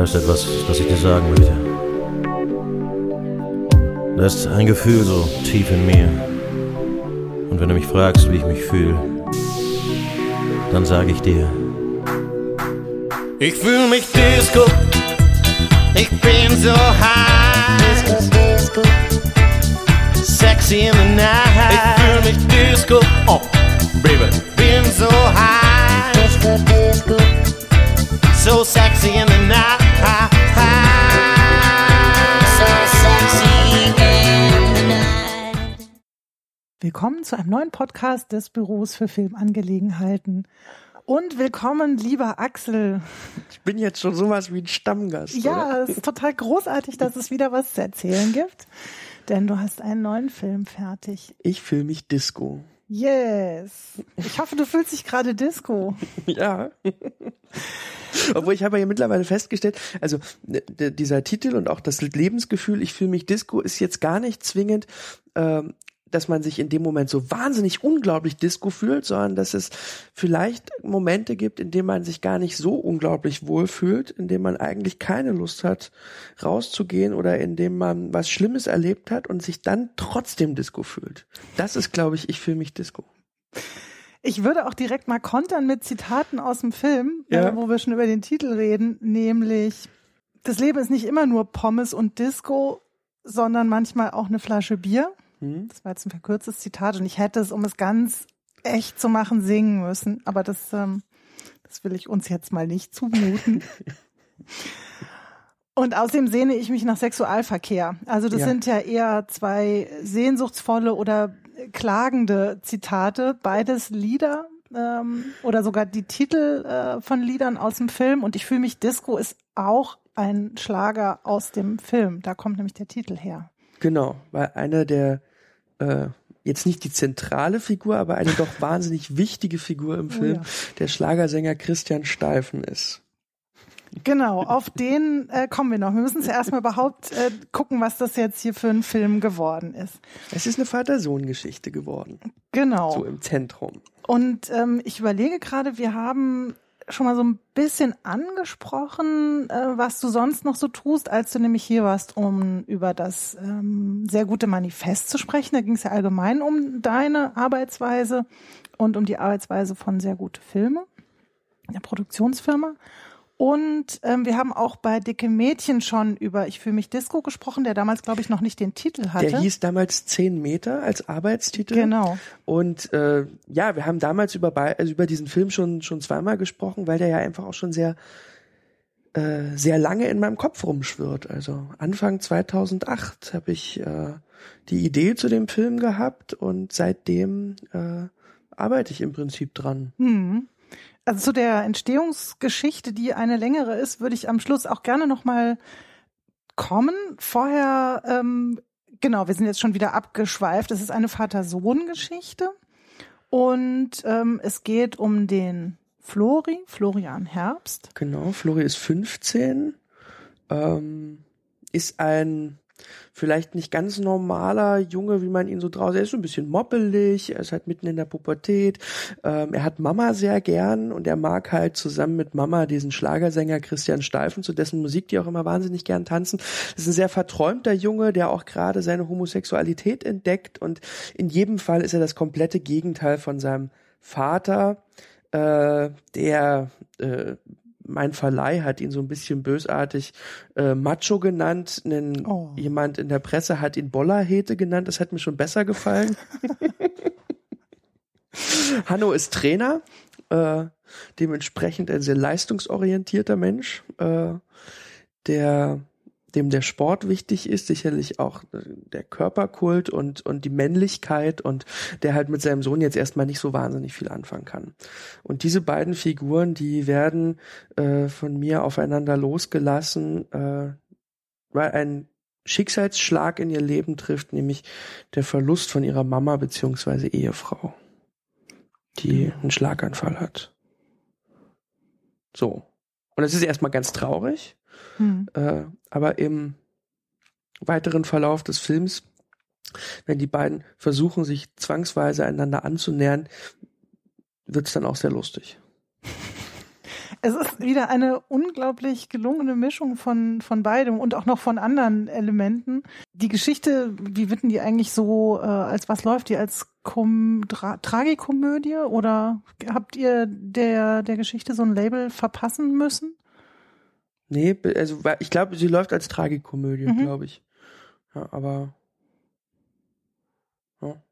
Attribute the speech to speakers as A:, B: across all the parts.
A: Da ist etwas, das ich dir sagen möchte. Da ist ein Gefühl so tief in mir. Und wenn du mich fragst, wie ich mich fühle, dann sage ich dir. Ich fühle mich Disco. Ich bin so high. Disco, Disco. Sexy in the night. Ich fühle mich Disco. Oh, baby. Bin so high. Disco, Disco. So sexy in the night.
B: Willkommen zu einem neuen Podcast des Büros für Filmangelegenheiten. Und willkommen, lieber Axel.
C: Ich bin jetzt schon sowas wie ein Stammgast.
B: Ja,
C: oder?
B: es ist total großartig, dass es wieder was zu erzählen gibt. Denn du hast einen neuen Film fertig.
C: Ich fühle mich Disco.
B: Yes. Ich hoffe, du fühlst dich gerade Disco.
C: ja. Obwohl ich habe ja mittlerweile festgestellt, also dieser Titel und auch das Lebensgefühl, ich fühle mich Disco, ist jetzt gar nicht zwingend ähm, dass man sich in dem Moment so wahnsinnig unglaublich Disco fühlt, sondern dass es vielleicht Momente gibt, in denen man sich gar nicht so unglaublich wohl fühlt, in denen man eigentlich keine Lust hat, rauszugehen oder in dem man was Schlimmes erlebt hat und sich dann trotzdem Disco fühlt. Das ist, glaube ich, ich fühle mich Disco.
B: Ich würde auch direkt mal kontern mit Zitaten aus dem Film,
C: Ja.
B: äh, wo wir schon über den Titel reden, nämlich das Leben ist nicht immer nur Pommes und Disco, sondern manchmal auch eine Flasche Bier.
C: Hm?
B: Das war jetzt ein verkürztes Zitat und ich hätte es, um es ganz echt zu machen, singen müssen. Aber das, ähm, das will ich uns jetzt mal nicht zumuten. Und außerdem sehne ich mich nach Sexualverkehr. Also das
C: Ja.
B: sind ja eher zwei sehnsuchtsvolle oder klagende Zitate, beides Lieder ähm, oder sogar die Titel äh, von Liedern aus dem Film. Und ich fühle mich Disco ist auch ein Schlager aus dem Film. Da kommt nämlich der Titel her.
C: Genau, weil einer der äh, jetzt nicht die zentrale Figur, aber eine doch wahnsinnig wichtige Figur im
B: Oh
C: Film,
B: ja.
C: der Schlagersänger Christian Steifen ist.
B: Genau, auf den äh, kommen wir noch. Wir müssen zuerst mal überhaupt äh, gucken, was das jetzt hier für ein Film geworden ist.
C: Es ist eine Vater-Sohn-Geschichte geworden,
B: Genau.
C: so im Zentrum.
B: Und ähm, ich überlege gerade, wir haben schon mal so ein bisschen angesprochen, äh, was du sonst noch so tust, als du nämlich hier warst, um über das ähm, sehr gute Manifest zu sprechen. Da ging es ja allgemein um deine Arbeitsweise und um die Arbeitsweise von sehr gute Filme, der Produktionsfirma. Und ähm, wir haben auch bei Dicke Mädchen schon über Ich fühle mich Disco gesprochen, der damals, glaube ich, noch nicht den Titel hatte.
C: Der hieß damals 10 Meter als Arbeitstitel.
B: Genau.
C: Und äh, ja, wir haben damals über, also über diesen Film schon, schon zweimal gesprochen, weil der ja einfach auch schon sehr, äh, sehr lange in meinem Kopf rumschwirrt. Also Anfang 2008 habe ich äh, die Idee zu dem Film gehabt und seitdem äh, arbeite ich im Prinzip dran.
B: Hm. Also zu der Entstehungsgeschichte, die eine längere ist, würde ich am Schluss auch gerne noch mal kommen. Vorher, ähm, genau, wir sind jetzt schon wieder abgeschweift. Es ist eine Vater-Sohn-Geschichte und ähm, es geht um den Flori, Florian Herbst.
C: Genau, Flori ist 15, ähm, ist ein vielleicht nicht ganz normaler Junge, wie man ihn so draußen, er ist so ein bisschen moppelig, er ist halt mitten in der Pubertät, ähm, er hat Mama sehr gern und er mag halt zusammen mit Mama diesen Schlagersänger Christian Steifen, zu dessen Musik die auch immer wahnsinnig gern tanzen. Das ist ein sehr verträumter Junge, der auch gerade seine Homosexualität entdeckt und in jedem Fall ist er das komplette Gegenteil von seinem Vater, äh, der äh, mein Verleih hat ihn so ein bisschen bösartig äh, Macho genannt. Nen,
B: Oh.
C: Jemand in der Presse hat ihn Bollerhete genannt. Das hat mir schon besser gefallen. Hanno ist Trainer, äh, dementsprechend ein sehr leistungsorientierter Mensch, äh, der dem der Sport wichtig ist, sicherlich auch der Körperkult und, und die Männlichkeit und der halt mit seinem Sohn jetzt erstmal nicht so wahnsinnig viel anfangen kann. Und diese beiden Figuren, die werden äh, von mir aufeinander losgelassen, äh, weil ein Schicksalsschlag in ihr Leben trifft, nämlich der Verlust von ihrer Mama beziehungsweise Ehefrau, die einen Schlaganfall hat. So. Und es ist erstmal ganz traurig,
B: Hm.
C: äh, aber im weiteren Verlauf des Films, wenn die beiden versuchen, sich zwangsweise einander anzunähern, wird es dann auch sehr lustig.
B: Es ist wieder eine unglaublich gelungene Mischung von, von beidem und auch noch von anderen Elementen. Die Geschichte, wie wird denn die eigentlich so, äh, als was läuft die? Als Kom Tra Tragikomödie oder habt ihr der, der Geschichte so ein Label verpassen müssen?
C: Nee, also ich glaube, sie läuft als Tragikomödie, mhm. glaube ich. Ja, aber
B: ja.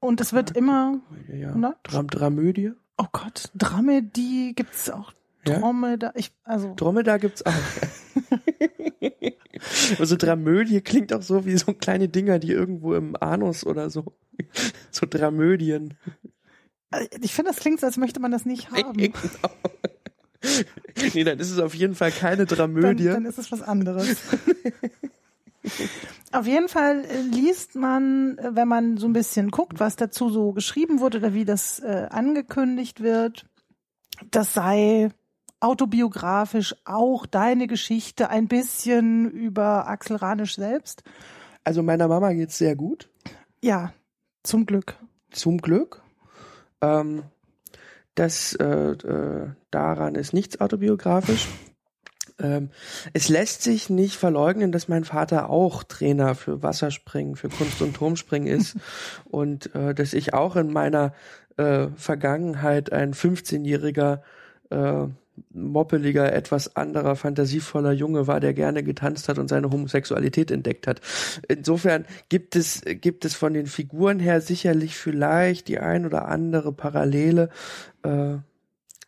B: Und es wird immer
C: ja. Dram Dramödie.
B: Oh Gott, Dramedie gibt's auch. Ja? Dromedar, ich, also.
C: Dromedar gibt's auch. also Dramödie klingt auch so wie so kleine Dinger, die irgendwo im Anus oder so. So Dramödien.
B: Ich finde, das klingt so, als möchte man das nicht haben.
C: Nee, dann ist es auf jeden Fall keine Dramödie.
B: Dann, dann ist es was anderes. Auf jeden Fall äh, liest man, äh, wenn man so ein bisschen guckt, was dazu so geschrieben wurde oder wie das äh, angekündigt wird, das sei autobiografisch auch deine Geschichte ein bisschen über Axel Ranisch selbst.
C: Also meiner Mama geht's sehr gut.
B: Ja, zum Glück.
C: Zum Glück. Ähm, das äh, äh, daran ist nichts autobiografisch. Ähm, es lässt sich nicht verleugnen, dass mein Vater auch Trainer für Wasserspringen, für Kunst- und Turmspringen ist und äh, dass ich auch in meiner äh, Vergangenheit ein 15-jähriger äh, moppeliger, etwas anderer, fantasievoller Junge war, der gerne getanzt hat und seine Homosexualität entdeckt hat. Insofern gibt es, gibt es von den Figuren her sicherlich vielleicht die ein oder andere Parallele äh,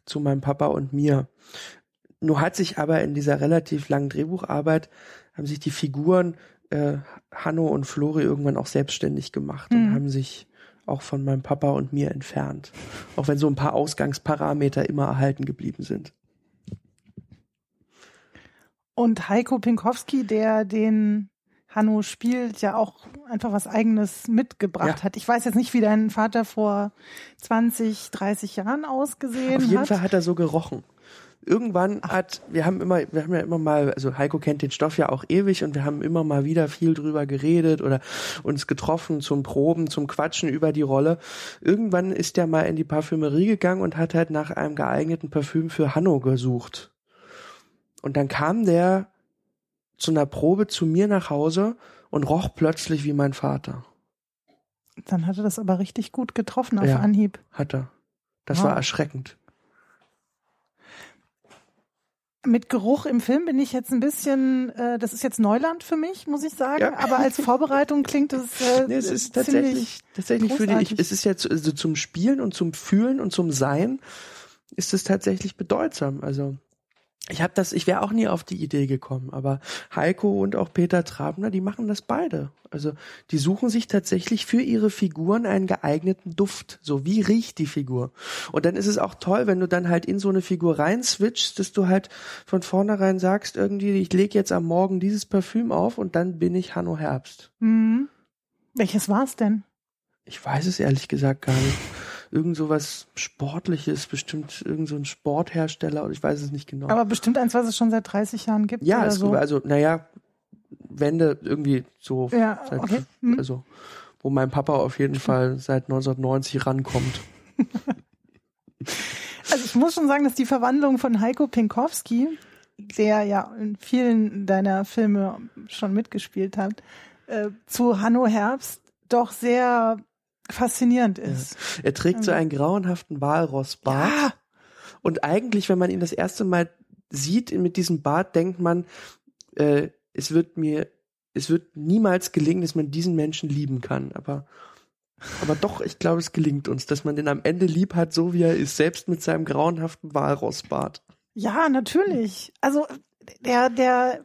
C: zu meinem Papa und mir. Nur hat sich aber in dieser relativ langen Drehbucharbeit haben sich die Figuren äh, Hanno und Flori irgendwann auch selbstständig gemacht mhm. und haben sich auch von meinem Papa und mir entfernt. Auch wenn so ein paar Ausgangsparameter immer erhalten geblieben sind.
B: Und Heiko Pinkowski, der den Hanno spielt, ja auch einfach was eigenes mitgebracht ja. hat. Ich weiß jetzt nicht, wie dein Vater vor 20, 30 Jahren ausgesehen hat.
C: Auf jeden hat. Fall hat er so gerochen irgendwann hat, wir haben immer, wir haben ja immer mal, also Heiko kennt den Stoff ja auch ewig und wir haben immer mal wieder viel drüber geredet oder uns getroffen zum Proben, zum Quatschen über die Rolle. Irgendwann ist der mal in die Parfümerie gegangen und hat halt nach einem geeigneten Parfüm für Hanno gesucht. Und dann kam der zu einer Probe zu mir nach Hause und roch plötzlich wie mein Vater.
B: Dann hat er das aber richtig gut getroffen auf ja, Anhieb.
C: Hat er. Das wow. war erschreckend
B: mit Geruch im Film bin ich jetzt ein bisschen, äh, das ist jetzt Neuland für mich, muss ich sagen. Ja. Aber als Vorbereitung klingt es. Äh,
C: nee, es ist tatsächlich, tatsächlich für dich. Es ist jetzt also zum Spielen und zum Fühlen und zum Sein ist es tatsächlich bedeutsam. Also ich habe das, ich wäre auch nie auf die Idee gekommen, aber Heiko und auch Peter Trabner, die machen das beide. Also die suchen sich tatsächlich für ihre Figuren einen geeigneten Duft. So wie riecht die Figur? Und dann ist es auch toll, wenn du dann halt in so eine Figur rein switchst, dass du halt von vornherein sagst, irgendwie, ich lege jetzt am Morgen dieses Parfüm auf und dann bin ich Hanno Herbst.
B: Mhm. Welches war's denn?
C: Ich weiß es ehrlich gesagt gar nicht irgend sowas Sportliches, bestimmt irgend so ein Sporthersteller oder ich weiß es nicht genau.
B: Aber bestimmt eins, was es schon seit 30 Jahren gibt.
C: Ja,
B: oder
C: es,
B: so.
C: also naja, Wende irgendwie so,
B: ja, seit, okay. hm.
C: also wo mein Papa auf jeden Fall seit 1990 rankommt.
B: also ich muss schon sagen, dass die Verwandlung von Heiko Pinkowski, der ja in vielen deiner Filme schon mitgespielt hat, äh, zu Hanno Herbst doch sehr faszinierend ist.
C: Ja. Er trägt so einen grauenhaften Walrossbart. Ja. Und eigentlich, wenn man ihn das erste Mal sieht mit diesem Bart, denkt man, äh, es wird mir, es wird niemals gelingen, dass man diesen Menschen lieben kann. Aber, aber doch, ich glaube, es gelingt uns, dass man den am Ende lieb hat, so wie er ist, selbst mit seinem grauenhaften Walrossbart.
B: Ja, natürlich. Also der, der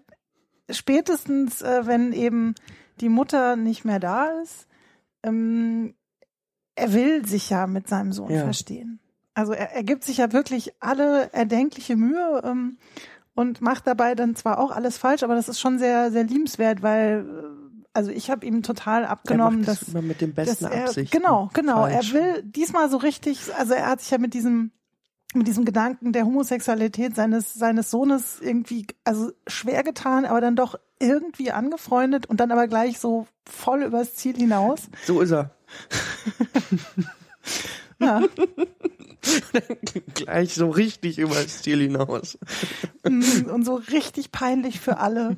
B: spätestens, äh, wenn eben die Mutter nicht mehr da ist, ähm, er will sich ja mit seinem Sohn ja. verstehen. Also er, er gibt sich ja wirklich alle erdenkliche Mühe ähm, und macht dabei dann zwar auch alles falsch, aber das ist schon sehr, sehr liebenswert, weil äh, also ich habe ihm total abgenommen,
C: das
B: dass
C: immer mit dem besten
B: er,
C: Absichten.
B: Genau, genau. Falsch. Er will diesmal so richtig, also er hat sich ja mit diesem mit diesem Gedanken der Homosexualität seines seines Sohnes irgendwie also schwer getan, aber dann doch irgendwie angefreundet und dann aber gleich so voll übers Ziel hinaus.
C: So ist er.
B: ja.
C: Gleich so richtig über das Ziel hinaus.
B: Mm, und so richtig peinlich für alle.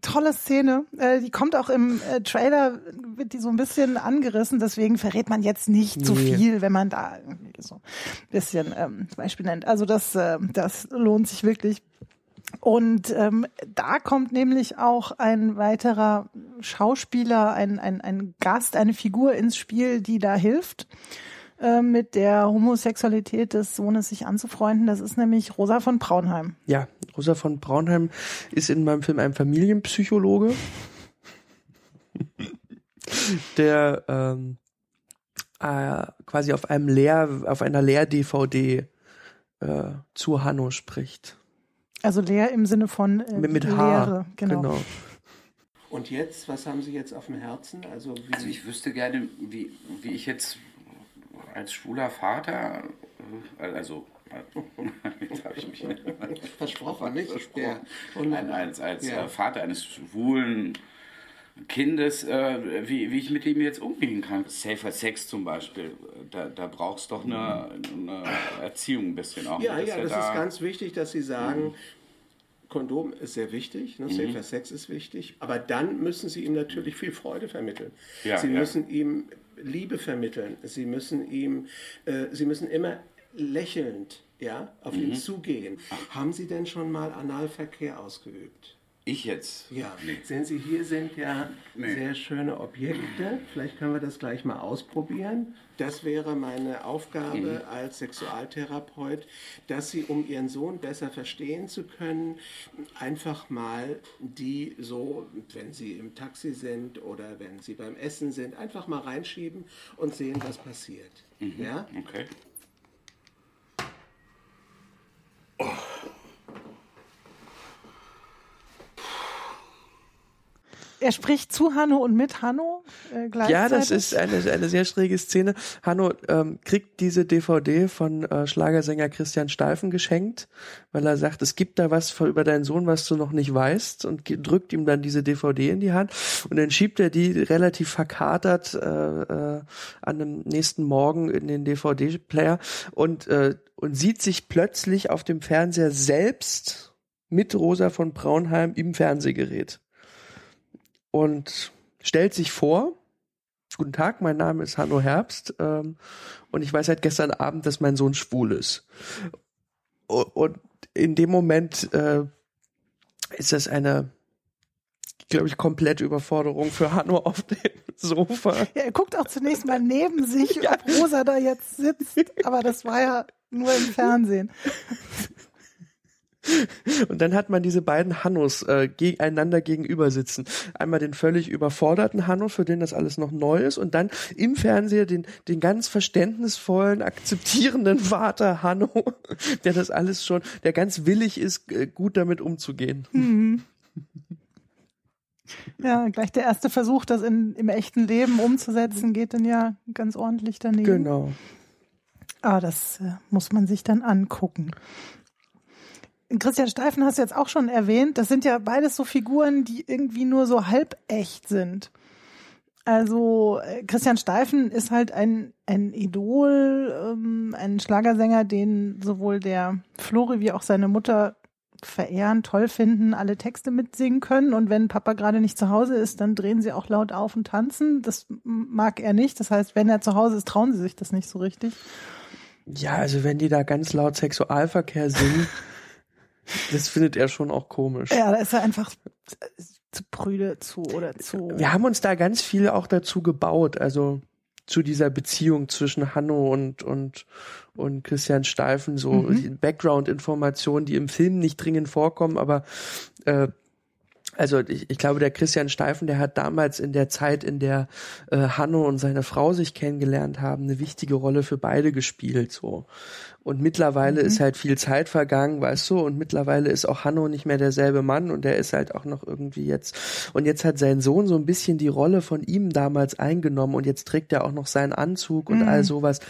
B: Tolle Szene. Äh, die kommt auch im äh, Trailer, wird die so ein bisschen angerissen, deswegen verrät man jetzt nicht nee. zu viel, wenn man da irgendwie so ein bisschen ähm, Beispiel nennt. Also das, äh, das lohnt sich wirklich. Und ähm, da kommt nämlich auch ein weiterer Schauspieler, ein, ein, ein Gast, eine Figur ins Spiel, die da hilft, äh, mit der Homosexualität des Sohnes sich anzufreunden. Das ist nämlich Rosa von Braunheim.
C: Ja, Rosa von Braunheim ist in meinem Film ein Familienpsychologe, der ähm, äh, quasi auf einem Lehr, auf einer Lehr-DVD äh, zu Hanno spricht.
B: Also leer im Sinne von äh,
C: mit, mit
B: Leere, genau. genau.
D: Und jetzt, was haben Sie jetzt auf dem Herzen? Also,
E: also ich wüsste gerne, wie, wie ich jetzt als schwuler Vater, äh, also
D: jetzt habe ich mich versprochen, nicht?
E: Versprochen. Ja. Als, als ja. Äh, Vater eines schwulen Kindes, äh, wie, wie ich mit ihm jetzt umgehen kann. Safer Sex zum Beispiel, da, da brauchst du doch eine, eine Erziehung ein bisschen auch.
D: Ja, ja, das da ist ganz wichtig, dass Sie sagen, mhm. Kondom ist sehr wichtig, ne? Safer mhm. Sex ist wichtig, aber dann müssen Sie ihm natürlich viel Freude vermitteln. Ja, Sie müssen ihm Liebe vermitteln. Sie müssen ihm, äh, Sie müssen immer lächelnd ja, auf mhm. ihn zugehen. Haben Sie denn schon mal Analverkehr ausgeübt?
E: Ich jetzt?
D: Ja. Nee. Sehen Sie, hier sind ja nee. sehr schöne Objekte. Vielleicht können wir das gleich mal ausprobieren. Das wäre meine Aufgabe mhm. als Sexualtherapeut, dass Sie, um Ihren Sohn besser verstehen zu können, einfach mal die so, wenn Sie im Taxi sind oder wenn Sie beim Essen sind, einfach mal reinschieben und sehen, was passiert.
E: Mhm. Ja? Okay. Oh.
B: Er spricht zu Hanno und mit Hanno
C: äh, gleichzeitig. Ja, das ist eine, eine sehr schräge Szene. Hanno ähm, kriegt diese DVD von äh, Schlagersänger Christian Steifen geschenkt, weil er sagt, es gibt da was über deinen Sohn, was du noch nicht weißt und drückt ihm dann diese DVD in die Hand und dann schiebt er die relativ verkatert äh, äh, an dem nächsten Morgen in den DVD-Player und, äh, und sieht sich plötzlich auf dem Fernseher selbst mit Rosa von Braunheim im Fernsehgerät und stellt sich vor, Guten Tag, mein Name ist Hanno Herbst ähm, und ich weiß seit gestern Abend, dass mein Sohn schwul ist. Und in dem Moment äh, ist das eine, glaube ich, komplette Überforderung für Hanno auf dem Sofa.
B: Ja, er guckt auch zunächst mal neben sich, ja. ob Rosa da jetzt sitzt, aber das war ja nur im Fernsehen.
C: Und dann hat man diese beiden Hannos äh, gegeneinander gegenüber sitzen. Einmal den völlig überforderten Hanno, für den das alles noch neu ist, und dann im Fernseher den, den ganz verständnisvollen, akzeptierenden Vater Hanno, der das alles schon, der ganz willig ist, äh, gut damit umzugehen. Mhm.
B: Ja, gleich der erste Versuch, das in, im echten Leben umzusetzen, geht dann ja ganz ordentlich daneben.
C: Genau.
B: Aber das äh, muss man sich dann angucken. Christian Steifen hast du jetzt auch schon erwähnt. Das sind ja beides so Figuren, die irgendwie nur so halb echt sind. Also äh, Christian Steifen ist halt ein, ein Idol, ähm, ein Schlagersänger, den sowohl der Flori wie auch seine Mutter verehren, toll finden, alle Texte mitsingen können. Und wenn Papa gerade nicht zu Hause ist, dann drehen sie auch laut auf und tanzen. Das mag er nicht. Das heißt, wenn er zu Hause ist, trauen sie sich das nicht so richtig.
C: Ja, also wenn die da ganz laut Sexualverkehr singen, Das findet er schon auch komisch.
B: Ja, da ist er einfach zu prüde zu oder zu.
C: Wir haben uns da ganz viel auch dazu gebaut, also zu dieser Beziehung zwischen Hanno und und und Christian Steifen so mhm. Background-Informationen, die im Film nicht dringend vorkommen, aber äh, also ich, ich glaube, der Christian Steifen, der hat damals in der Zeit, in der äh, Hanno und seine Frau sich kennengelernt haben, eine wichtige Rolle für beide gespielt. So und mittlerweile mhm. ist halt viel Zeit vergangen, weißt du, und mittlerweile ist auch Hanno nicht mehr derselbe Mann und der ist halt auch noch irgendwie jetzt und jetzt hat sein Sohn so ein bisschen die Rolle von ihm damals eingenommen und jetzt trägt er auch noch seinen Anzug und mhm. all sowas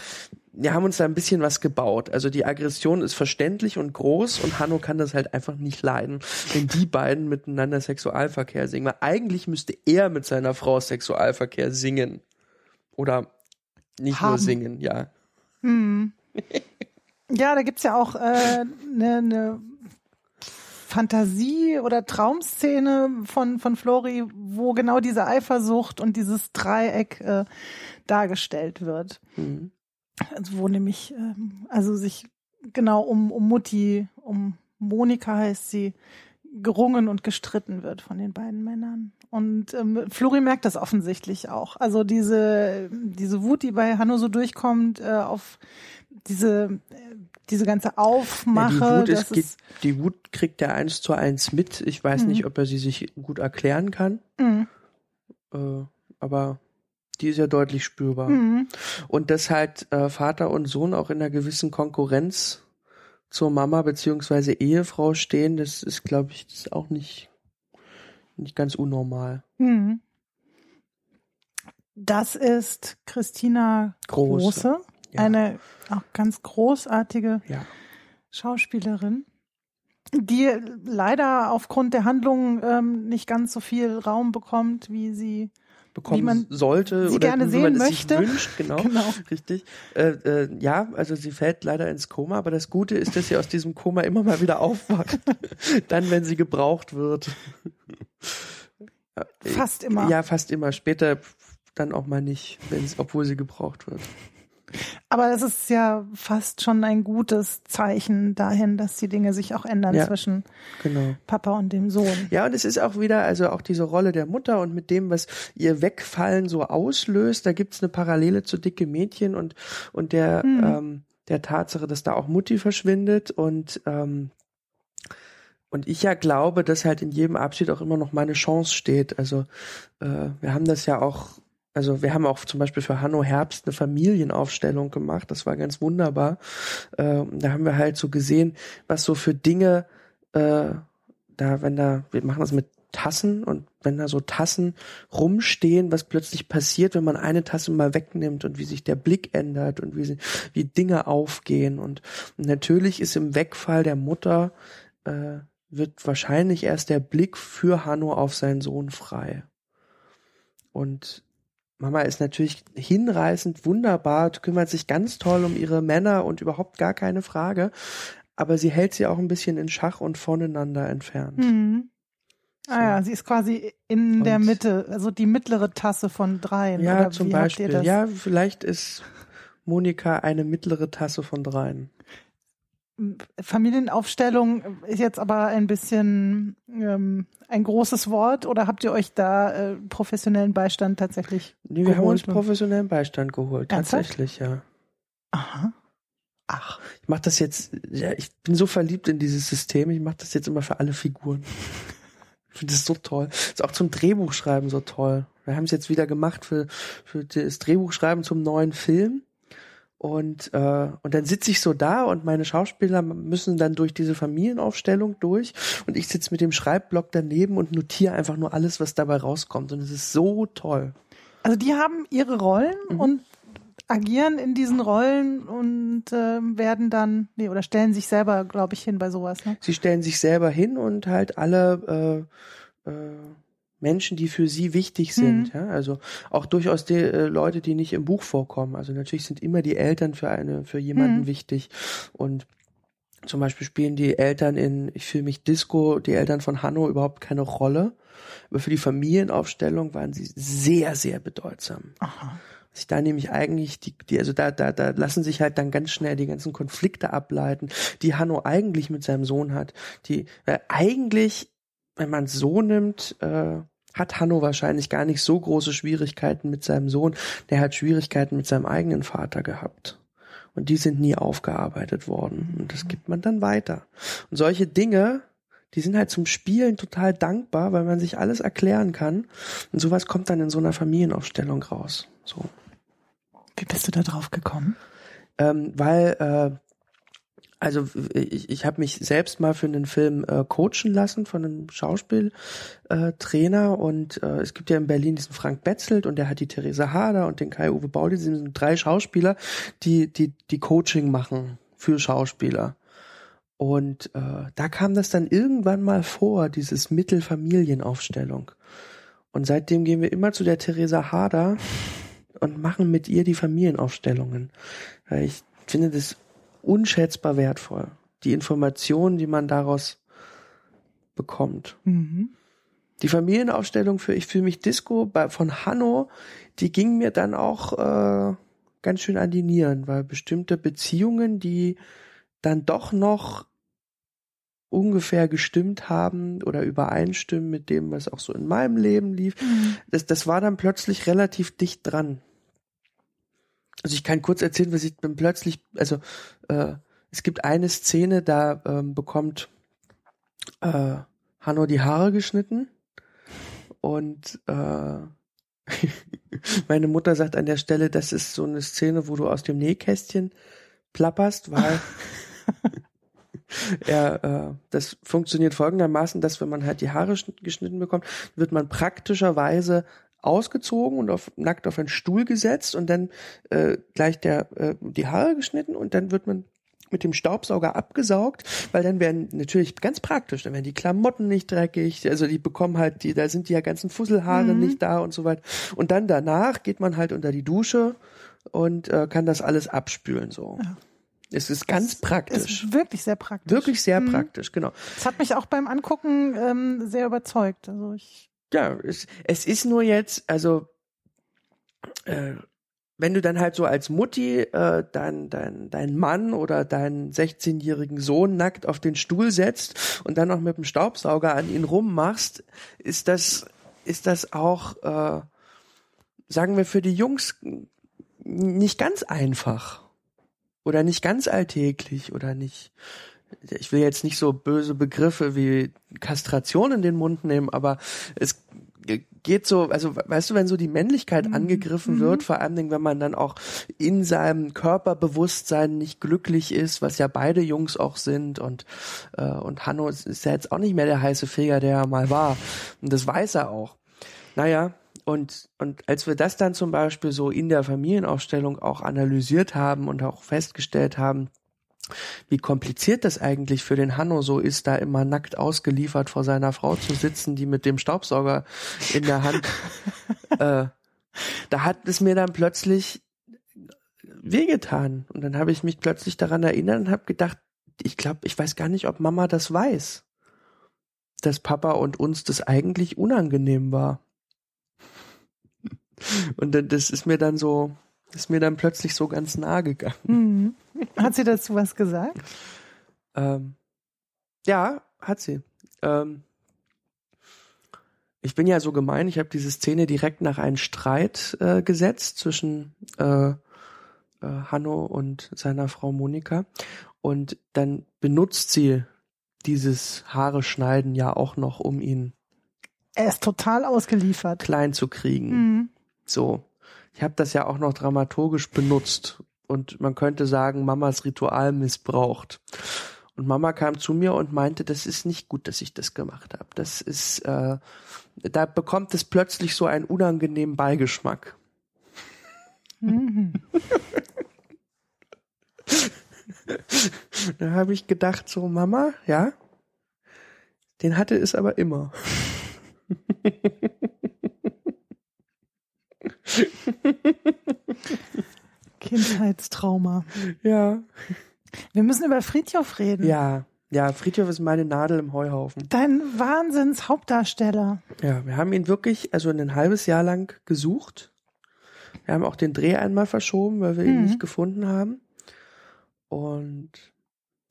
C: wir haben uns da ein bisschen was gebaut. Also die Aggression ist verständlich und groß und Hanno kann das halt einfach nicht leiden, wenn die beiden miteinander Sexualverkehr singen. Weil eigentlich müsste er mit seiner Frau Sexualverkehr singen. Oder nicht haben. nur singen, ja.
B: Hm. Ja, da gibt's ja auch eine äh, ne, ne Fantasie- oder Traumszene von, von Flori, wo genau diese Eifersucht und dieses Dreieck äh, dargestellt wird. Mhm. Also wo nämlich, ähm, also sich genau um, um Mutti, um Monika heißt sie, gerungen und gestritten wird von den beiden Männern. Und ähm, Flori merkt das offensichtlich auch. Also diese, diese Wut, die bei Hanno so durchkommt, äh, auf diese, diese ganze Aufmache.
C: Ja, die, Wut ist, geht, die Wut kriegt er eins zu eins mit. Ich weiß mhm. nicht, ob er sie sich gut erklären kann. Mhm. Äh, aber die ist ja deutlich spürbar. Mhm. Und dass halt äh, Vater und Sohn auch in einer gewissen Konkurrenz zur Mama beziehungsweise Ehefrau stehen, das ist, glaube ich, das auch nicht, nicht ganz unnormal. Mhm.
B: Das ist Christina Große, Große ja. eine auch ganz großartige ja. Schauspielerin, die leider aufgrund der Handlung ähm, nicht ganz so viel Raum bekommt, wie sie
C: bekommen wie man sollte
B: oder gerne wie man es möchte.
C: sich wünscht, genau, genau. richtig. Äh, äh, ja, also sie fällt leider ins Koma, aber das Gute ist, dass sie aus diesem Koma immer mal wieder aufwacht, dann, wenn sie gebraucht wird.
B: Fast immer.
C: Ja, fast immer. Später dann auch mal nicht, obwohl sie gebraucht wird.
B: Aber es ist ja fast schon ein gutes Zeichen dahin, dass die Dinge sich auch ändern ja, zwischen genau. Papa und dem Sohn.
C: Ja, und es ist auch wieder, also auch diese Rolle der Mutter und mit dem, was ihr Wegfallen so auslöst, da gibt's eine Parallele zu dicke Mädchen und, und der, hm. ähm, der Tatsache, dass da auch Mutti verschwindet und ähm, und ich ja glaube, dass halt in jedem Abschied auch immer noch meine Chance steht. Also äh, wir haben das ja auch also wir haben auch zum Beispiel für Hanno Herbst eine Familienaufstellung gemacht. Das war ganz wunderbar. Äh, da haben wir halt so gesehen, was so für Dinge äh, da, wenn da, wir machen das mit Tassen und wenn da so Tassen rumstehen, was plötzlich passiert, wenn man eine Tasse mal wegnimmt und wie sich der Blick ändert und wie, sie, wie Dinge aufgehen. Und, und natürlich ist im Wegfall der Mutter äh, wird wahrscheinlich erst der Blick für Hanno auf seinen Sohn frei. Und Mama ist natürlich hinreißend, wunderbar, kümmert sich ganz toll um ihre Männer und überhaupt gar keine Frage. Aber sie hält sie auch ein bisschen in Schach und voneinander entfernt. Mhm.
B: So. Ah ja, sie ist quasi in und der Mitte, also die mittlere Tasse von dreien.
C: Ja, zum Beispiel. Ja, vielleicht ist Monika eine mittlere Tasse von dreien.
B: Familienaufstellung ist jetzt aber ein bisschen ähm, ein großes Wort oder habt ihr euch da äh, professionellen Beistand tatsächlich
C: nee, wir geholt? haben uns professionellen Beistand geholt, Ernsthaft? tatsächlich, ja.
B: Aha.
C: Ach, ich mach das jetzt, ja, ich bin so verliebt in dieses System, ich mache das jetzt immer für alle Figuren. Ich finde das so toll. Ist auch zum Drehbuchschreiben so toll. Wir haben es jetzt wieder gemacht für, für das Drehbuchschreiben zum neuen Film. Und, äh, und dann sitze ich so da und meine Schauspieler müssen dann durch diese Familienaufstellung durch und ich sitze mit dem Schreibblock daneben und notiere einfach nur alles, was dabei rauskommt. Und es ist so toll.
B: Also die haben ihre Rollen mhm. und agieren in diesen Rollen und äh, werden dann, nee, oder stellen sich selber, glaube ich, hin bei sowas. Ne?
C: Sie stellen sich selber hin und halt alle äh, äh, Menschen, die für sie wichtig sind. Mhm. Ja? Also auch durchaus die äh, Leute, die nicht im Buch vorkommen. Also natürlich sind immer die Eltern für eine, für jemanden mhm. wichtig. Und zum Beispiel spielen die Eltern in Ich fühle mich Disco, die Eltern von Hanno überhaupt keine Rolle. Aber für die Familienaufstellung waren sie sehr, sehr bedeutsam. Aha. Sich da nämlich eigentlich die, die, also da, da, da lassen sich halt dann ganz schnell die ganzen Konflikte ableiten, die Hanno eigentlich mit seinem Sohn hat. Die äh, eigentlich, wenn man es so nimmt, äh, hat Hanno wahrscheinlich gar nicht so große Schwierigkeiten mit seinem Sohn. Der hat Schwierigkeiten mit seinem eigenen Vater gehabt. Und die sind nie aufgearbeitet worden. Und das gibt man dann weiter. Und solche Dinge, die sind halt zum Spielen total dankbar, weil man sich alles erklären kann. Und sowas kommt dann in so einer Familienaufstellung raus. So.
B: Wie bist du da drauf gekommen?
C: Ähm, weil äh, also ich, ich habe mich selbst mal für einen Film äh, coachen lassen von einem Schauspieltrainer äh, und äh, es gibt ja in Berlin diesen Frank Betzelt und der hat die Theresa Hader und den Kai-Uwe Baudi, die sind drei Schauspieler, die, die, die Coaching machen für Schauspieler. Und äh, da kam das dann irgendwann mal vor, dieses Mittelfamilienaufstellung. Und seitdem gehen wir immer zu der Theresa Hader und machen mit ihr die Familienaufstellungen. Ich finde das unschätzbar wertvoll. Die Informationen, die man daraus bekommt. Mhm. Die Familienausstellung für Ich fühle mich Disco bei, von Hanno, die ging mir dann auch äh, ganz schön an die Nieren, weil bestimmte Beziehungen, die dann doch noch ungefähr gestimmt haben oder übereinstimmen mit dem, was auch so in meinem Leben lief, mhm. das, das war dann plötzlich relativ dicht dran. Also ich kann kurz erzählen, was ich bin plötzlich, also äh, es gibt eine Szene, da ähm, bekommt äh, Hanno die Haare geschnitten und äh, meine Mutter sagt an der Stelle, das ist so eine Szene, wo du aus dem Nähkästchen plapperst, weil er, äh, das funktioniert folgendermaßen, dass wenn man halt die Haare geschnitten bekommt, wird man praktischerweise ausgezogen und auf, nackt auf einen Stuhl gesetzt und dann äh, gleich der, äh, die Haare geschnitten und dann wird man mit dem Staubsauger abgesaugt, weil dann werden natürlich ganz praktisch, dann werden die Klamotten nicht dreckig, also die bekommen halt die, da sind die ja ganzen Fusselhaare mhm. nicht da und so weiter. Und dann danach geht man halt unter die Dusche und äh, kann das alles abspülen so. Ja. Es ist ganz das praktisch.
B: Ist wirklich sehr praktisch.
C: Wirklich sehr mhm. praktisch, genau.
B: Das hat mich auch beim Angucken ähm, sehr überzeugt. Also ich
C: ja, es, es ist nur jetzt, also äh, wenn du dann halt so als Mutti äh, dein, dein, dein Mann oder deinen 16-jährigen Sohn nackt auf den Stuhl setzt und dann noch mit dem Staubsauger an ihn rummachst, ist das, ist das auch, äh, sagen wir, für die Jungs nicht ganz einfach oder nicht ganz alltäglich oder nicht. Ich will jetzt nicht so böse Begriffe wie Kastration in den Mund nehmen, aber es geht so, also weißt du, wenn so die Männlichkeit mhm. angegriffen mhm. wird, vor allen Dingen, wenn man dann auch in seinem Körperbewusstsein nicht glücklich ist, was ja beide Jungs auch sind und äh, und Hanno ist ja jetzt auch nicht mehr der heiße Feger, der er mal war und das weiß er auch. Naja, und, und als wir das dann zum Beispiel so in der Familienaufstellung auch analysiert haben und auch festgestellt haben, wie kompliziert das eigentlich für den Hanno so ist, da immer nackt ausgeliefert vor seiner Frau zu sitzen, die mit dem Staubsauger in der Hand. äh, da hat es mir dann plötzlich wehgetan. Und dann habe ich mich plötzlich daran erinnert und habe gedacht, ich glaube, ich weiß gar nicht, ob Mama das weiß, dass Papa und uns das eigentlich unangenehm war. Und das ist mir dann so, ist mir dann plötzlich so ganz nahe gegangen. Mhm.
B: Hat sie dazu was gesagt?
C: Ähm, ja, hat sie. Ähm, ich bin ja so gemein, ich habe diese Szene direkt nach einem Streit äh, gesetzt zwischen äh, äh, Hanno und seiner Frau Monika. Und dann benutzt sie dieses Haare schneiden ja auch noch, um ihn
B: er ist total ausgeliefert.
C: Klein zu kriegen. Mhm. So. Ich habe das ja auch noch dramaturgisch benutzt und man könnte sagen, Mamas Ritual missbraucht. Und Mama kam zu mir und meinte, das ist nicht gut, dass ich das gemacht habe. Das ist, äh, da bekommt es plötzlich so einen unangenehmen Beigeschmack. Mhm. da habe ich gedacht, so Mama, ja, den hatte es aber immer.
B: Kindheitstrauma.
C: Ja.
B: Wir müssen über Friedhof reden.
C: Ja. Ja, Friedhof ist meine Nadel im Heuhaufen.
B: Dein Wahnsinns-Hauptdarsteller.
C: Ja, wir haben ihn wirklich, also ein halbes Jahr lang gesucht. Wir haben auch den Dreh einmal verschoben, weil wir mhm. ihn nicht gefunden haben. Und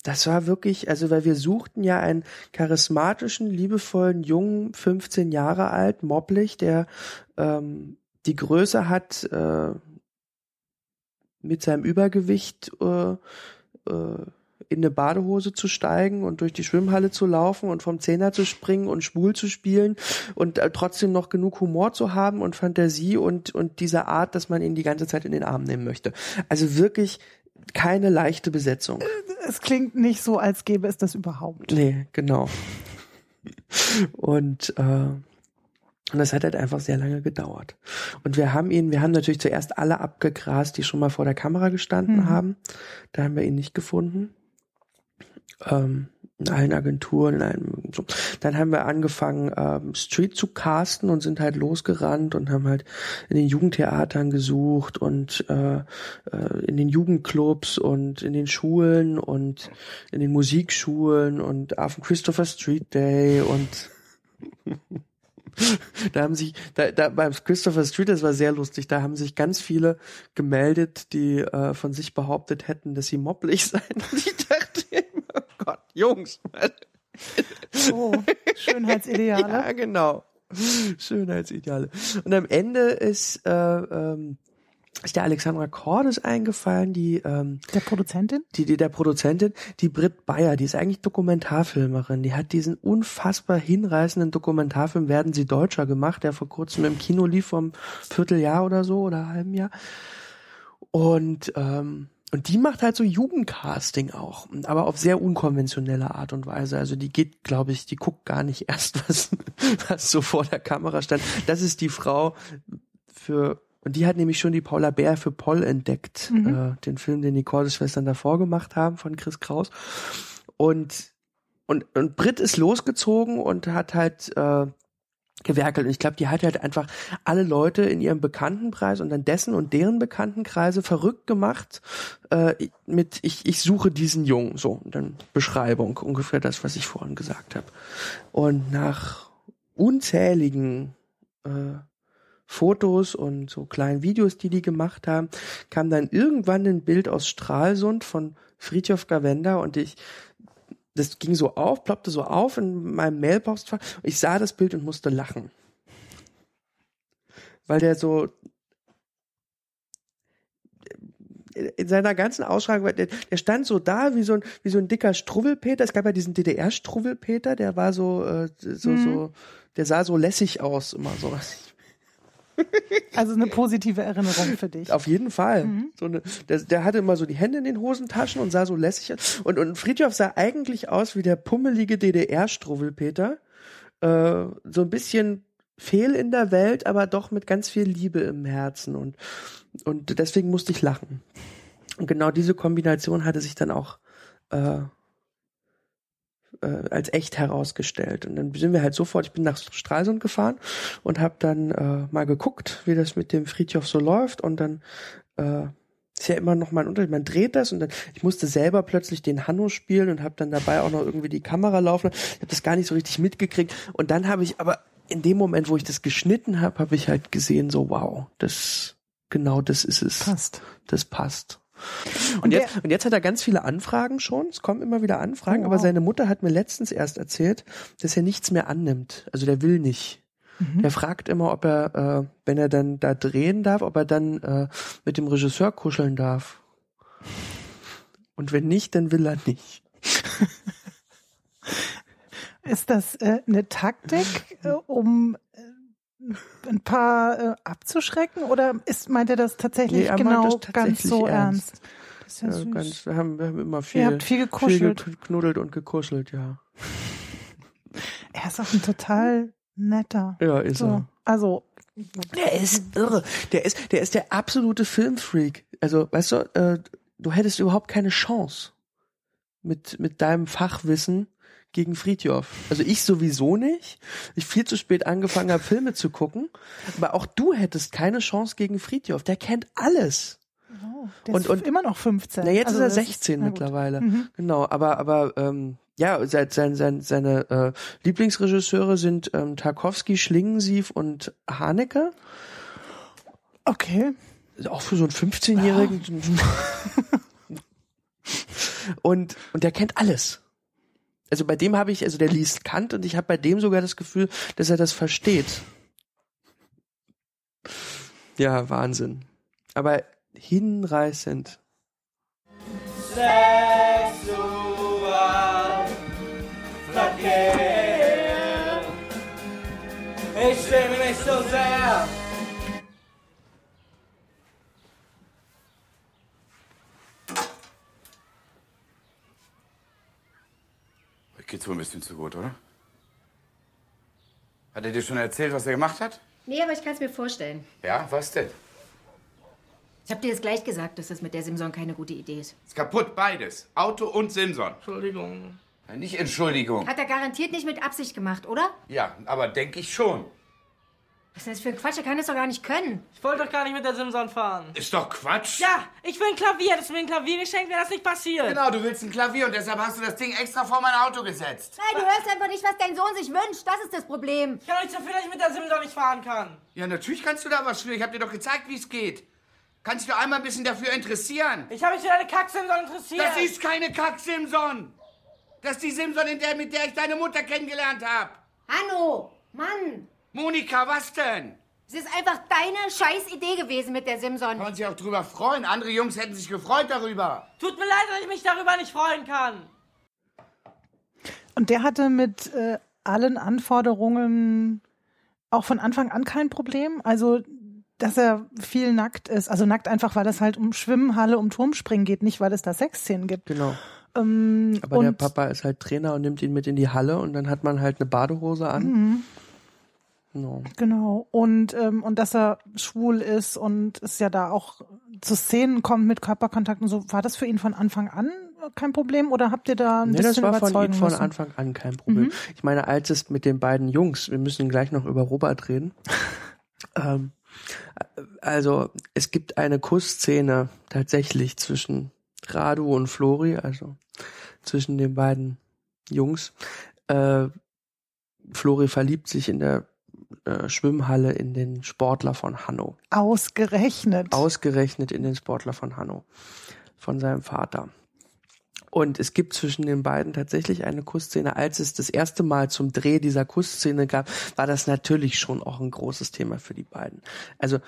C: das war wirklich, also weil wir suchten ja einen charismatischen, liebevollen, jungen, 15 Jahre alt, mobblich, der ähm, die Größe hat, äh, mit seinem Übergewicht äh, äh, in eine Badehose zu steigen und durch die Schwimmhalle zu laufen und vom Zehner zu springen und schwul zu spielen und äh, trotzdem noch genug Humor zu haben und Fantasie und, und diese Art, dass man ihn die ganze Zeit in den Arm nehmen möchte. Also wirklich keine leichte Besetzung.
B: Es klingt nicht so, als gäbe es das überhaupt.
C: Nee, genau. Und äh, und das hat halt einfach sehr lange gedauert. Und wir haben ihn, wir haben natürlich zuerst alle abgegrast, die schon mal vor der Kamera gestanden mhm. haben. Da haben wir ihn nicht gefunden. Ähm, in allen Agenturen, in einem, so. Dann haben wir angefangen, ähm, Street zu casten und sind halt losgerannt und haben halt in den Jugendtheatern gesucht und äh, äh, in den Jugendclubs und in den Schulen und in den Musikschulen und auf dem Christopher Street Day und da haben sich, da, da beim Christopher Street, das war sehr lustig, da haben sich ganz viele gemeldet, die äh, von sich behauptet hätten, dass sie mobblich seien. Und ich dachte immer, oh Gott, Jungs.
B: Oh, Schönheitsideale.
C: ja, genau. Schönheitsideale. Und am Ende ist äh, ähm, ist der Alexandra Cordes eingefallen, die ähm,
B: der Produzentin?
C: Die, die der Produzentin, die Brit Bayer, die ist eigentlich Dokumentarfilmerin. Die hat diesen unfassbar hinreißenden Dokumentarfilm Werden Sie Deutscher gemacht, der vor kurzem im Kino lief, vom Vierteljahr oder so oder halben Jahr. Und ähm, und die macht halt so Jugendcasting auch, aber auf sehr unkonventionelle Art und Weise. Also die geht, glaube ich, die guckt gar nicht erst, was, was so vor der Kamera stand. Das ist die Frau für und die hat nämlich schon die Paula Bär für Poll entdeckt, mhm. äh, den Film, den die Cordes-Schwestern davor gemacht haben von Chris Kraus. Und, und, und Brit ist losgezogen und hat halt äh, gewerkelt. Und ich glaube, die hat halt einfach alle Leute in ihrem Bekanntenkreis und dann dessen und deren Bekanntenkreise verrückt gemacht äh, mit ich, ich suche diesen Jungen. So, dann Beschreibung, ungefähr das, was ich vorhin gesagt habe. Und nach unzähligen äh, Fotos und so kleinen Videos, die die gemacht haben, kam dann irgendwann ein Bild aus Stralsund von Friedhof Gavenda und ich, das ging so auf, ploppte so auf in meinem Mailpostfach. Ich sah das Bild und musste lachen. Weil der so in seiner ganzen Ausschreibung, der, der stand so da wie so ein wie so ein dicker Struwwelpeter. Es gab ja diesen DDR Struwwelpeter, der war so äh, so mhm. so der sah so lässig aus immer so.
B: Also eine positive Erinnerung für dich.
C: Auf jeden Fall. Mhm. So eine, der, der, hatte immer so die Hände in den Hosentaschen und sah so lässig aus. Und, und Friedhof sah eigentlich aus wie der pummelige DDR-Struwwelpeter. Äh, so ein bisschen fehl in der Welt, aber doch mit ganz viel Liebe im Herzen. Und, und deswegen musste ich lachen. Und genau diese Kombination hatte sich dann auch äh, äh, als echt herausgestellt. Und dann sind wir halt sofort, ich bin nach Stralsund gefahren und habe dann äh, mal geguckt, wie das mit dem Friedhof so läuft und dann äh, ist ja immer noch mal ein Unterschied. Man dreht das und dann, ich musste selber plötzlich den Hanno spielen und habe dann dabei auch noch irgendwie die Kamera laufen. Ich habe das gar nicht so richtig mitgekriegt. Und dann habe ich aber in dem Moment, wo ich das geschnitten habe, habe ich halt gesehen, so wow, das genau das ist es.
B: Passt.
C: Das passt. Und, jetzt, und jetzt hat er ganz viele Anfragen schon. Es kommen immer wieder Anfragen, oh, wow. aber seine Mutter hat mir letztens erst erzählt, dass er nichts mehr annimmt. Also der will nicht. Mhm. Er fragt immer, ob er, äh, wenn er dann da drehen darf, ob er dann äh, mit dem Regisseur kuscheln darf. Und wenn nicht, dann will er nicht.
B: Ist das äh, eine Taktik, äh, um äh, ein paar äh, abzuschrecken oder ist, meint er das tatsächlich nee, genau das tatsächlich ganz so ernst? ernst?
C: Das ist ja, ja ganz, wir, haben, wir haben immer viel,
B: Ihr habt viel gekuschelt.
C: Viel geknuddelt und gekuschelt, ja.
B: Er ist auch ein total netter.
C: Ja, ist so. er.
B: Also
C: der ist irre. Der ist, der ist der absolute Filmfreak. Also, weißt du, äh, du hättest überhaupt keine Chance mit mit deinem Fachwissen gegen Friedhof. Also ich sowieso nicht. Ich viel zu spät angefangen habe, Filme zu gucken. Aber auch du hättest keine Chance gegen Friedhof. Der kennt alles.
B: Oh, der und, ist und immer noch 15.
C: Na, jetzt also ist er 16 ist, mittlerweile. Mhm. Genau, aber aber ähm, ja, sein, sein, sein, seine äh, Lieblingsregisseure sind ähm, Tarkovsky, Schlingensief und Haneke.
B: Okay.
C: Auch für so einen 15-Jährigen. Ja. und, und der kennt alles also bei dem habe ich, also der liest Kant und ich habe bei dem sogar das Gefühl, dass er das versteht. Ja, Wahnsinn. Aber hinreißend. Sexual Verkehr. Ich stimme nicht so sehr.
E: Geht's wohl ein bisschen zu gut, oder? Hat er dir schon erzählt, was er gemacht hat?
F: Nee, aber ich kann es mir vorstellen.
E: Ja, was denn?
F: Ich hab dir jetzt gleich gesagt, dass das mit der Simson keine gute Idee ist.
E: Ist kaputt, beides. Auto und Simson.
C: Entschuldigung.
E: Nicht Entschuldigung.
F: Hat er garantiert nicht mit Absicht gemacht, oder?
E: Ja, aber denke ich schon.
F: Was ist denn das für ein Quatsch? Er kann das doch gar nicht können.
G: Ich wollte doch gar nicht mit der Simson fahren.
E: Ist doch Quatsch.
G: Ja, ich will ein Klavier. Das ist mir ein Klavier geschenkt, wäre das nicht passiert.
E: Genau, du willst ein Klavier und deshalb hast du das Ding extra vor mein Auto gesetzt.
F: Nein, du hörst einfach nicht, was dein Sohn sich wünscht. Das ist das Problem.
G: Ich kann nichts dafür, dass ich mit der Simson nicht fahren kann.
E: Ja, natürlich kannst du da was für. Ich hab dir doch gezeigt, wie es geht. Kannst dich doch einmal ein bisschen dafür interessieren.
G: Ich habe mich für deine Kack-Simson interessiert.
E: Das ist keine Kack-Simson. Das ist die Simson, in der, mit der ich deine Mutter kennengelernt habe.
F: Hanno, Mann.
E: Monika, was denn?
F: Es ist einfach deine scheiß Idee gewesen mit der Simson.
E: Kann sich auch drüber freuen. Andere Jungs hätten sich gefreut darüber.
G: Tut mir leid, dass ich mich darüber nicht freuen kann.
B: Und der hatte mit äh, allen Anforderungen auch von Anfang an kein Problem. Also, dass er viel nackt ist. Also nackt einfach, weil es halt um Schwimmhalle, um Turmspringen geht, nicht weil es da Sexszenen gibt.
C: Genau.
B: Ähm,
C: Aber der Papa ist halt Trainer und nimmt ihn mit in die Halle und dann hat man halt eine Badehose an.
B: Mhm.
C: No.
B: Genau. Und, ähm, und dass er schwul ist und es ja da auch zu Szenen kommt mit Körperkontakt und so. War das für ihn von Anfang an kein Problem oder habt ihr da ein
C: Nee, das
B: bisschen
C: war von ihm von? Anfang an kein Problem.
B: Mhm.
C: Ich meine, als es mit den beiden Jungs, wir müssen gleich noch über Robert reden. ähm, also, es gibt eine Kussszene tatsächlich zwischen Radu und Flori, also zwischen den beiden Jungs. Äh, Flori verliebt sich in der äh, Schwimmhalle in den Sportler von Hanno.
B: Ausgerechnet.
C: Ausgerechnet in den Sportler von Hanno, von seinem Vater. Und es gibt zwischen den beiden tatsächlich eine Kussszene. Als es das erste Mal zum Dreh dieser Kussszene gab, war das natürlich schon auch ein großes Thema für die beiden. Also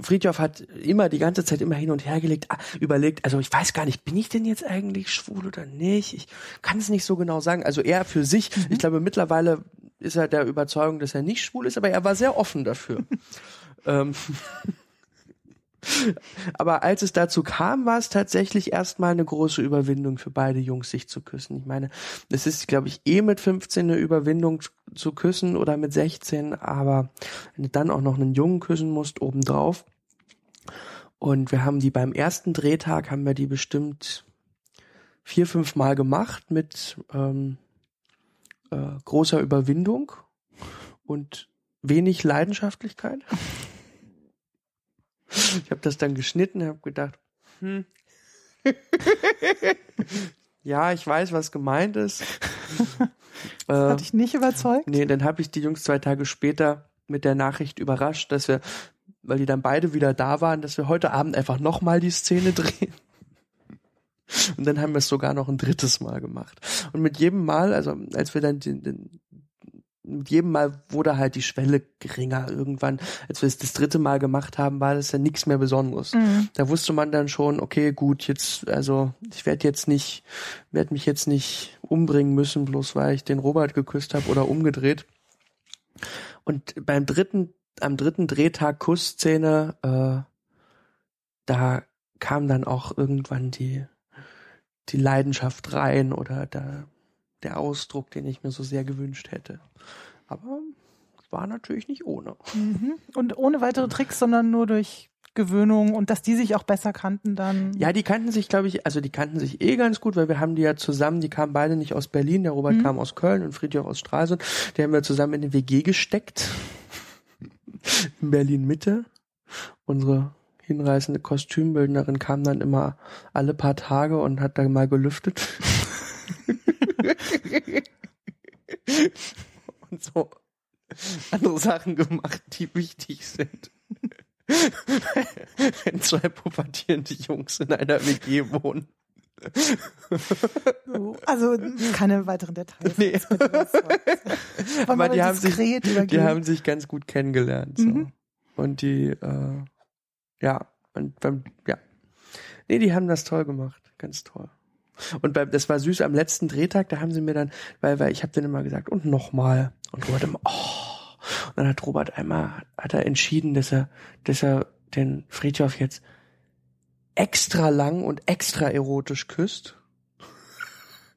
C: Friedhoff hat immer die ganze Zeit immer hin und her gelegt, ah, überlegt, also ich weiß gar nicht, bin ich denn jetzt eigentlich schwul oder nicht? Ich kann es nicht so genau sagen. Also er für sich, ich glaube mittlerweile ist er der Überzeugung, dass er nicht schwul ist, aber er war sehr offen dafür. ähm, aber als es dazu kam, war es tatsächlich erstmal eine große Überwindung für beide Jungs, sich zu küssen. Ich meine, es ist, glaube ich, eh mit 15 eine Überwindung zu küssen oder mit 16, aber wenn du dann auch noch einen Jungen küssen musst, obendrauf. Und wir haben die beim ersten Drehtag, haben wir die bestimmt vier, fünf Mal gemacht mit ähm, äh, großer Überwindung und wenig Leidenschaftlichkeit. Ich habe das dann geschnitten, habe gedacht, hm. ja, ich weiß, was gemeint ist.
B: Das hat dich nicht überzeugt?
C: Nee, dann habe ich die Jungs zwei Tage später mit der Nachricht überrascht, dass wir, weil die dann beide wieder da waren, dass wir heute Abend einfach nochmal die Szene drehen. Und dann haben wir es sogar noch ein drittes Mal gemacht. Und mit jedem Mal, also als wir dann den, den mit jedem Mal wurde halt die Schwelle geringer. Irgendwann, als wir es das dritte Mal gemacht haben, war das ja nichts mehr Besonderes.
B: Mhm.
C: Da wusste man dann schon, okay, gut, jetzt, also ich werde jetzt nicht, werde mich jetzt nicht umbringen müssen, bloß weil ich den Robert geküsst habe oder umgedreht. Und beim dritten, am dritten Drehtag Kussszene, äh, da kam dann auch irgendwann die die Leidenschaft rein oder da der Ausdruck, den ich mir so sehr gewünscht hätte. Aber war natürlich nicht ohne.
B: Mhm. Und ohne weitere Tricks, sondern nur durch Gewöhnung und dass die sich auch besser kannten dann.
C: Ja, die kannten sich, glaube ich, also die kannten sich eh ganz gut, weil wir haben die ja zusammen, die kamen beide nicht aus Berlin, der Robert
B: Mhm.
C: kam aus Köln und Friedrich aus Stralsund, die haben wir zusammen in den WG gesteckt. in Berlin Mitte. Unsere hinreißende Kostümbildnerin kam dann immer alle paar Tage und hat da mal gelüftet. und so andere Sachen gemacht, die wichtig sind. Wenn zwei pubertierende Jungs in einer WG wohnen.
B: So, also keine weiteren Details.
C: Nee. Aber die haben, sich, die haben sich ganz gut kennengelernt. So.
B: Mhm.
C: Und die, äh, ja, und beim, ja. Nee, die haben das toll gemacht. Ganz toll. Und beim, das war süß, am letzten Drehtag, da haben sie mir dann, weil, weil ich habe denen immer gesagt, und nochmal. Und Robert immer, oh. Und dann hat Robert einmal, hat er entschieden, dass er, dass er den Friedhof jetzt extra lang und extra erotisch küsst.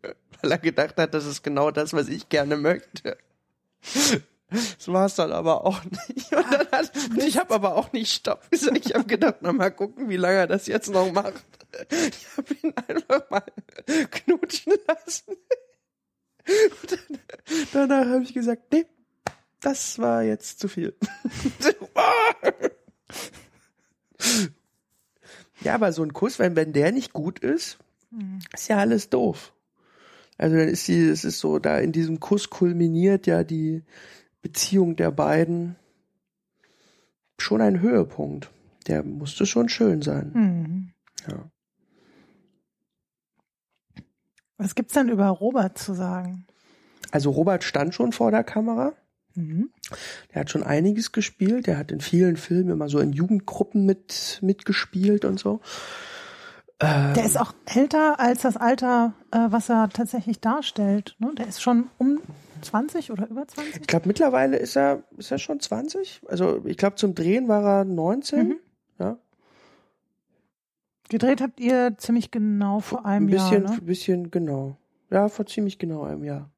C: weil er gedacht hat, das ist genau das, was ich gerne möchte. Das war es dann aber auch nicht. Und, dann hat, und ich habe aber auch nicht Stopp gesagt. Ich habe gedacht, na mal gucken, wie lange er das jetzt noch macht. Ich habe ihn einfach mal knutschen lassen. dann, danach habe ich gesagt, nee, das war jetzt zu viel. ja, aber so ein Kuss, wenn, wenn der nicht gut ist, ist ja alles doof. Also dann ist die, es ist so, da in diesem Kuss kulminiert ja die Beziehung der beiden schon ein Höhepunkt. Der musste schon schön sein.
B: Mhm.
C: Ja.
B: Was gibt's denn über Robert zu sagen?
C: Also Robert stand schon vor der Kamera.
B: Mhm.
C: Der hat schon einiges gespielt. Der hat in vielen Filmen immer so in Jugendgruppen mit mitgespielt und so. Ähm,
B: Der ist auch älter als das Alter, äh, was er tatsächlich darstellt. Ne? Der ist schon um 20 oder über 20?
C: ich glaube, mittlerweile ist er, ist er schon 20. Also ich glaube, zum Drehen war er 19.
B: Mhm.
C: Ja.
B: Gedreht habt ihr ziemlich genau vor einem
C: Ein bisschen,
B: Jahr, ne?
C: ein bisschen genau. Ja, vor ziemlich genau einem Jahr.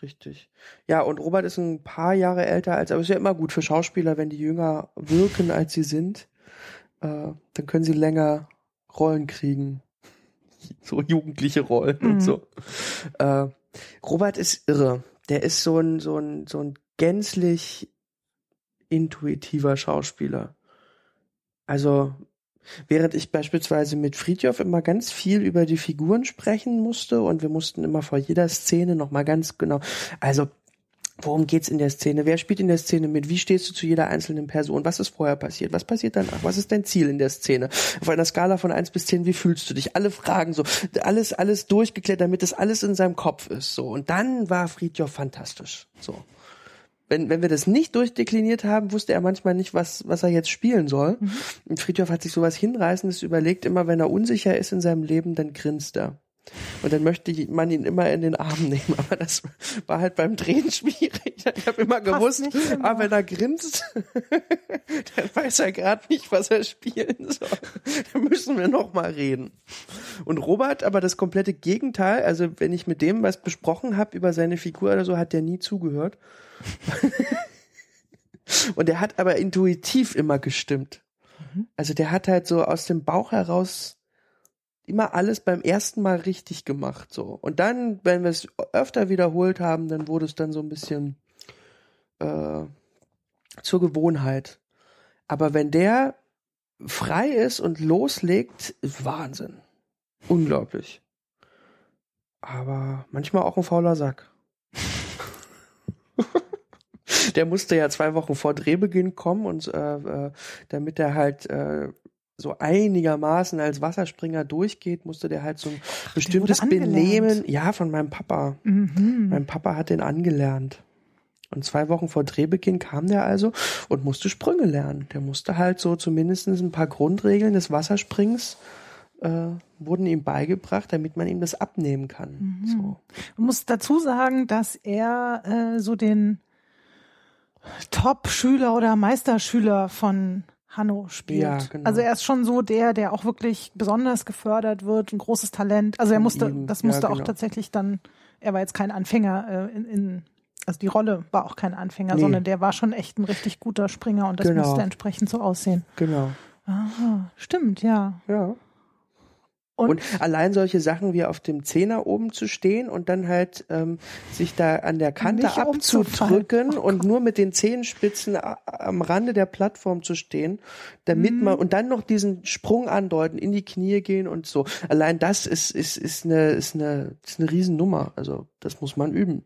C: Richtig. Ja, und Robert ist ein paar Jahre älter als, aber ist ja immer gut für Schauspieler, wenn die jünger wirken, als sie sind. Äh, dann können sie länger Rollen kriegen. So jugendliche Rollen
B: Mhm.
C: und so. Äh, Robert ist irre. Der ist so ein, so ein, so ein gänzlich intuitiver Schauspieler. Also, während ich beispielsweise mit Friedhoff immer ganz viel über die Figuren sprechen musste und wir mussten immer vor jeder Szene nochmal ganz genau, also, Worum geht's in der Szene? Wer spielt in der Szene mit? Wie stehst du zu jeder einzelnen Person? Was ist vorher passiert? Was passiert danach? Was ist dein Ziel in der Szene? Auf einer Skala von eins bis zehn, wie fühlst du dich? Alle Fragen so, alles, alles durchgeklärt, damit das alles in seinem Kopf ist, so. Und dann war Friedhoff fantastisch, so. Wenn, wenn wir das nicht durchdekliniert haben, wusste er manchmal nicht, was, was er jetzt spielen soll. Und Friedhoff hat sich sowas Hinreißendes überlegt, immer wenn er unsicher ist in seinem Leben, dann grinst er. Und dann möchte man ihn immer in den Arm nehmen. Aber das war halt beim Drehen schwierig. Ich habe immer gewusst,
B: immer.
C: ah, wenn er grinst, dann weiß er gerade nicht, was er spielen soll. Dann müssen wir noch mal reden. Und Robert, aber das komplette Gegenteil. Also wenn ich mit dem was besprochen habe über seine Figur oder so, hat der nie zugehört. Und der hat aber intuitiv immer gestimmt. Also der hat halt so aus dem Bauch heraus immer alles beim ersten Mal richtig gemacht, so. Und dann, wenn wir es öfter wiederholt haben, dann wurde es dann so ein bisschen äh, zur Gewohnheit. Aber wenn der frei ist und loslegt, ist Wahnsinn. Unglaublich. Aber manchmal auch ein fauler Sack. Der musste ja zwei Wochen vor Drehbeginn kommen und äh, äh, damit er halt äh, so einigermaßen als Wasserspringer durchgeht, musste der halt so ein bestimmtes
B: angelernt.
C: Benehmen, ja, von meinem Papa.
B: Mhm.
C: Mein Papa hat den angelernt. Und zwei Wochen vor Drehbeginn kam der also und musste Sprünge lernen. Der musste halt so zumindest ein paar Grundregeln des Wasserspringens äh, wurden ihm beigebracht, damit man ihm das abnehmen kann.
B: Mhm.
C: So.
B: Man muss dazu sagen, dass er äh, so den Top-Schüler oder Meisterschüler von Hanno spielt.
C: Ja, genau.
B: Also er ist schon so der, der auch wirklich besonders gefördert wird, ein großes Talent. Also er musste, das
C: ja,
B: musste auch
C: genau.
B: tatsächlich dann, er war jetzt kein Anfänger äh, in, in also die Rolle war auch kein Anfänger,
C: Nee.
B: sondern der war schon echt ein richtig guter Springer und das
C: Genau.
B: musste entsprechend so aussehen.
C: Genau.
B: Aha, stimmt, ja.
C: Ja.
B: Und-
C: Und, allein solche Sachen wie auf dem Zehner oben zu stehen und dann halt ähm, sich da an der Kante abzudrücken
B: Oh
C: und nur mit den Zehenspitzen a- am Rande der Plattform zu stehen, damit
B: Mhm.
C: man und dann noch diesen Sprung andeuten, in die Knie gehen und so. Allein das ist ist ist eine ist eine ist eine Riesennummer. Also das muss man üben.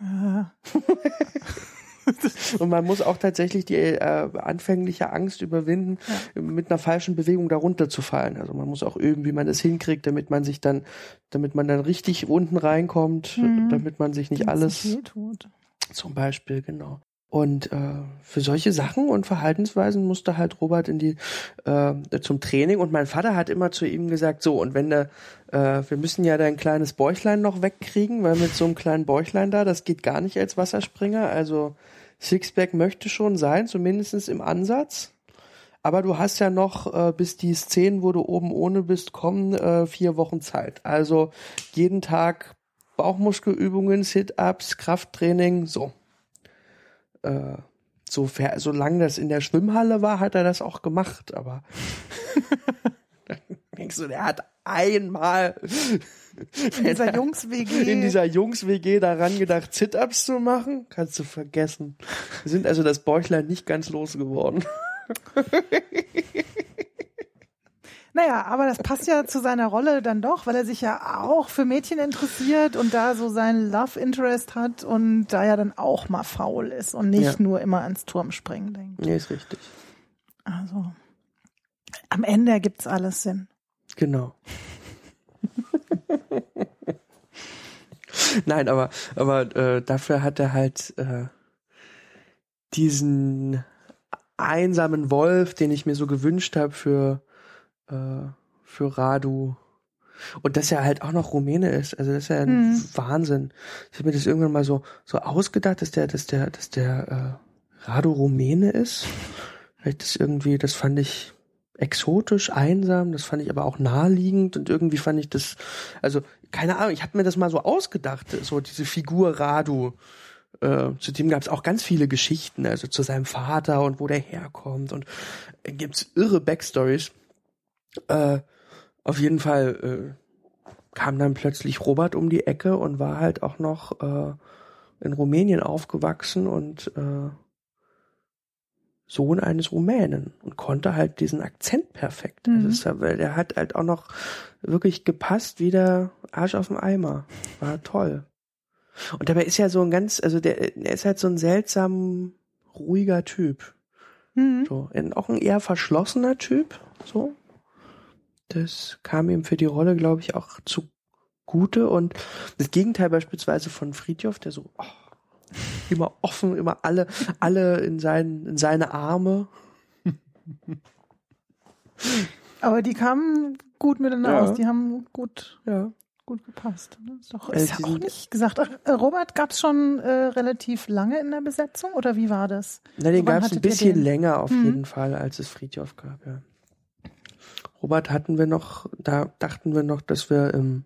B: Ah,
C: Und man muss auch tatsächlich die äh, anfängliche Angst überwinden, mit einer falschen Bewegung darunter zu fallen. Also man muss auch üben, wie man das hinkriegt, damit man sich dann, damit man dann richtig unten reinkommt,
B: Mhm.
C: damit man sich nicht
B: wenn's
C: alles,
B: wehtut.
C: zum Beispiel, genau. Und äh, für solche Sachen und Verhaltensweisen musste halt Robert in die äh, zum Training und mein Vater hat immer zu ihm gesagt, so und wenn der, äh, wir müssen ja dein kleines Bäuchlein noch wegkriegen, weil mit so einem kleinen Bäuchlein da, das geht gar nicht als Wasserspringer. Also Sixpack möchte schon sein, zumindestens im Ansatz. Aber du hast ja noch, äh, bis die Szenen, wo du oben ohne bist, kommen, äh, vier Wochen Zeit. Also jeden Tag Bauchmuskelübungen, Sit-Ups, Krafttraining, so. Äh, so solange das in der Schwimmhalle war, hat er das auch gemacht, aber denkst du, der hat einmal
B: in dieser Jungs-WG.
C: in dieser Jungs-WG daran gedacht, Sit-Ups zu machen? Kannst du vergessen. Wir sind also das Bäuchlein nicht ganz losgeworden.
B: Naja, aber das passt ja zu seiner Rolle dann doch, weil er sich ja auch für Mädchen interessiert und da so seinen Love Interest hat und da ja dann auch mal faul ist und nicht
C: Ja.
B: nur immer ans Turmspringen denkt.
C: Nee, ist richtig.
B: Also am Ende ergibt's alles Sinn.
C: Genau. Nein, aber aber äh, dafür hat er halt äh, diesen einsamen Wolf, den ich mir so gewünscht habe für äh, für Radu. Und dass er halt auch noch Rumäne ist, also das ist ja ein
B: Mhm.
C: Wahnsinn. Ich habe mir das irgendwann mal so so ausgedacht, dass der dass der dass der äh, Radu Rumäne ist. Vielleicht das irgendwie, das fand ich exotisch, einsam, das fand ich aber auch naheliegend und irgendwie fand ich das, also keine Ahnung, ich habe mir das mal so ausgedacht, so diese Figur Radu. Äh, zu dem gab es auch ganz viele Geschichten, also zu seinem Vater und wo der herkommt und äh, gibt's irre Backstories. Äh, auf jeden Fall äh, kam dann plötzlich Robert um die Ecke und war halt auch noch äh, in Rumänien aufgewachsen und äh, Sohn eines Rumänen und konnte halt diesen Akzent perfekt.
B: Mhm.
C: Das ist, der hat halt auch noch wirklich gepasst wie der Arsch auf dem Eimer. War toll. Und dabei ist ja so ein ganz, also der, er ist halt so ein seltsam ruhiger Typ.
B: Mhm.
C: So, auch ein eher verschlossener Typ. So. Das kam ihm für die Rolle, glaube ich, auch zugute. Und das Gegenteil beispielsweise von Friedhoff, der so oh, immer offen, immer alle, alle in, seinen, in seine Arme.
B: Aber die kamen gut miteinander
C: Ja.
B: aus, die haben gut,
C: Ja.
B: gut gepasst. ne? Ist, doch,
C: Äh,
B: ist ja auch nicht gesagt. Ach, äh, Robert gab's schon äh, relativ lange in der Besetzung oder wie war das?
C: Na, den gab es ein bisschen länger auf
B: Mhm.
C: jeden Fall, als es Friedhoff gab, ja. Robert hatten wir noch, da dachten wir noch, dass wir im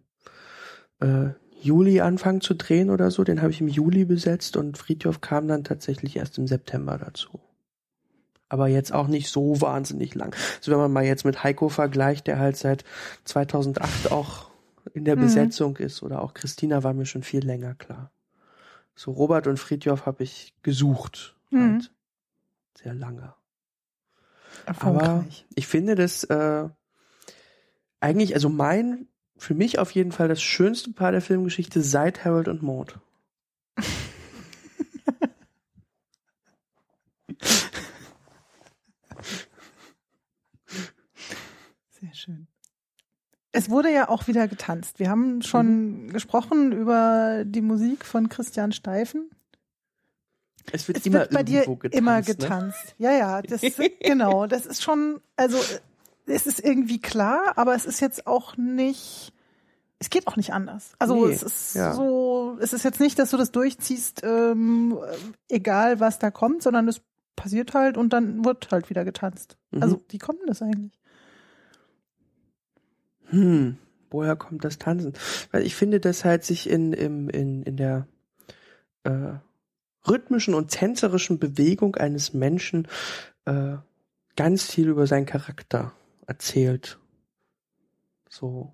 C: äh, Juli anfangen zu drehen oder so. Den habe ich im Juli besetzt und Friedhoff kam dann tatsächlich erst im September dazu. Aber jetzt auch nicht so wahnsinnig lang. Also wenn man mal jetzt mit Heiko vergleicht, der halt seit 2008 auch in der
B: Mhm.
C: Besetzung ist oder auch Christina war mir schon viel länger klar. So Robert und Friedhoff habe ich gesucht.
B: Mhm.
C: Halt sehr lange. Aber ich finde das äh, eigentlich, also mein, für mich auf jeden Fall das schönste Paar der Filmgeschichte seit Harold und Maud.
B: Sehr schön. Es wurde ja auch wieder getanzt. Wir haben schon gesprochen über die Musik von Christian Steifen.
C: Es wird
B: Es
C: immer
B: wird bei dir
C: getanzt.
B: immer
C: Ne?
B: getanzt. Ja, ja, das genau, das ist schon, also es ist irgendwie klar, aber es ist jetzt auch nicht, es geht auch nicht anders. Also
C: Nee,
B: es ist
C: ja.
B: so, es ist jetzt nicht, dass du das durchziehst, ähm, egal was da kommt, sondern es passiert halt und dann wird halt wieder getanzt.
C: Mhm.
B: Also wie kommt denn das eigentlich?
C: Hm, woher kommt das Tanzen? Weil ich finde, dass halt sich in, in, in, in der äh, rhythmischen und tänzerischen Bewegung eines Menschen äh, ganz viel über seinen Charakter erzählt. So.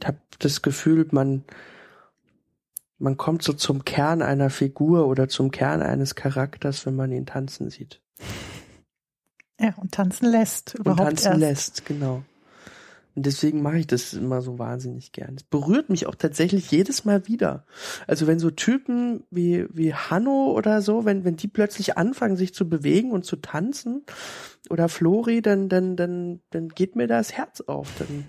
C: Ich habe das Gefühl, man, man kommt so zum Kern einer Figur oder zum Kern eines Charakters, wenn man ihn tanzen sieht.
B: Ja, und tanzen lässt
C: Und
B: überhaupt
C: tanzen
B: erst.
C: lässt, genau. Und deswegen mache ich das immer so wahnsinnig gern. Es berührt mich auch tatsächlich jedes Mal wieder. Also wenn so Typen wie, wie Hanno oder so, wenn, wenn die plötzlich anfangen, sich zu bewegen und zu tanzen, oder Flori, dann, dann, dann, dann geht mir das Herz auf. Dann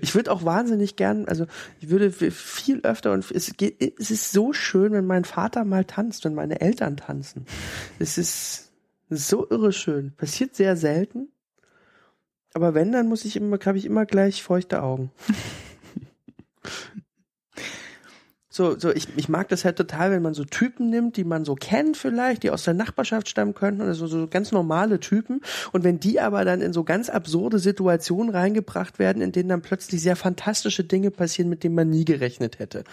C: ich würde auch wahnsinnig gern, also ich würde viel öfter und es geht, es ist so schön, wenn mein Vater mal tanzt, wenn meine Eltern tanzen. Es ist, so irre schön. Passiert sehr selten. Aber wenn, dann muss ich immer, habe ich immer gleich feuchte Augen. so, so ich, ich mag das halt total, wenn man so Typen nimmt, die man so kennt vielleicht, die aus der Nachbarschaft stammen könnten, also so ganz normale Typen. Und wenn die aber dann in so ganz absurde Situationen reingebracht werden, in denen dann plötzlich sehr fantastische Dinge passieren, mit denen man nie gerechnet hätte.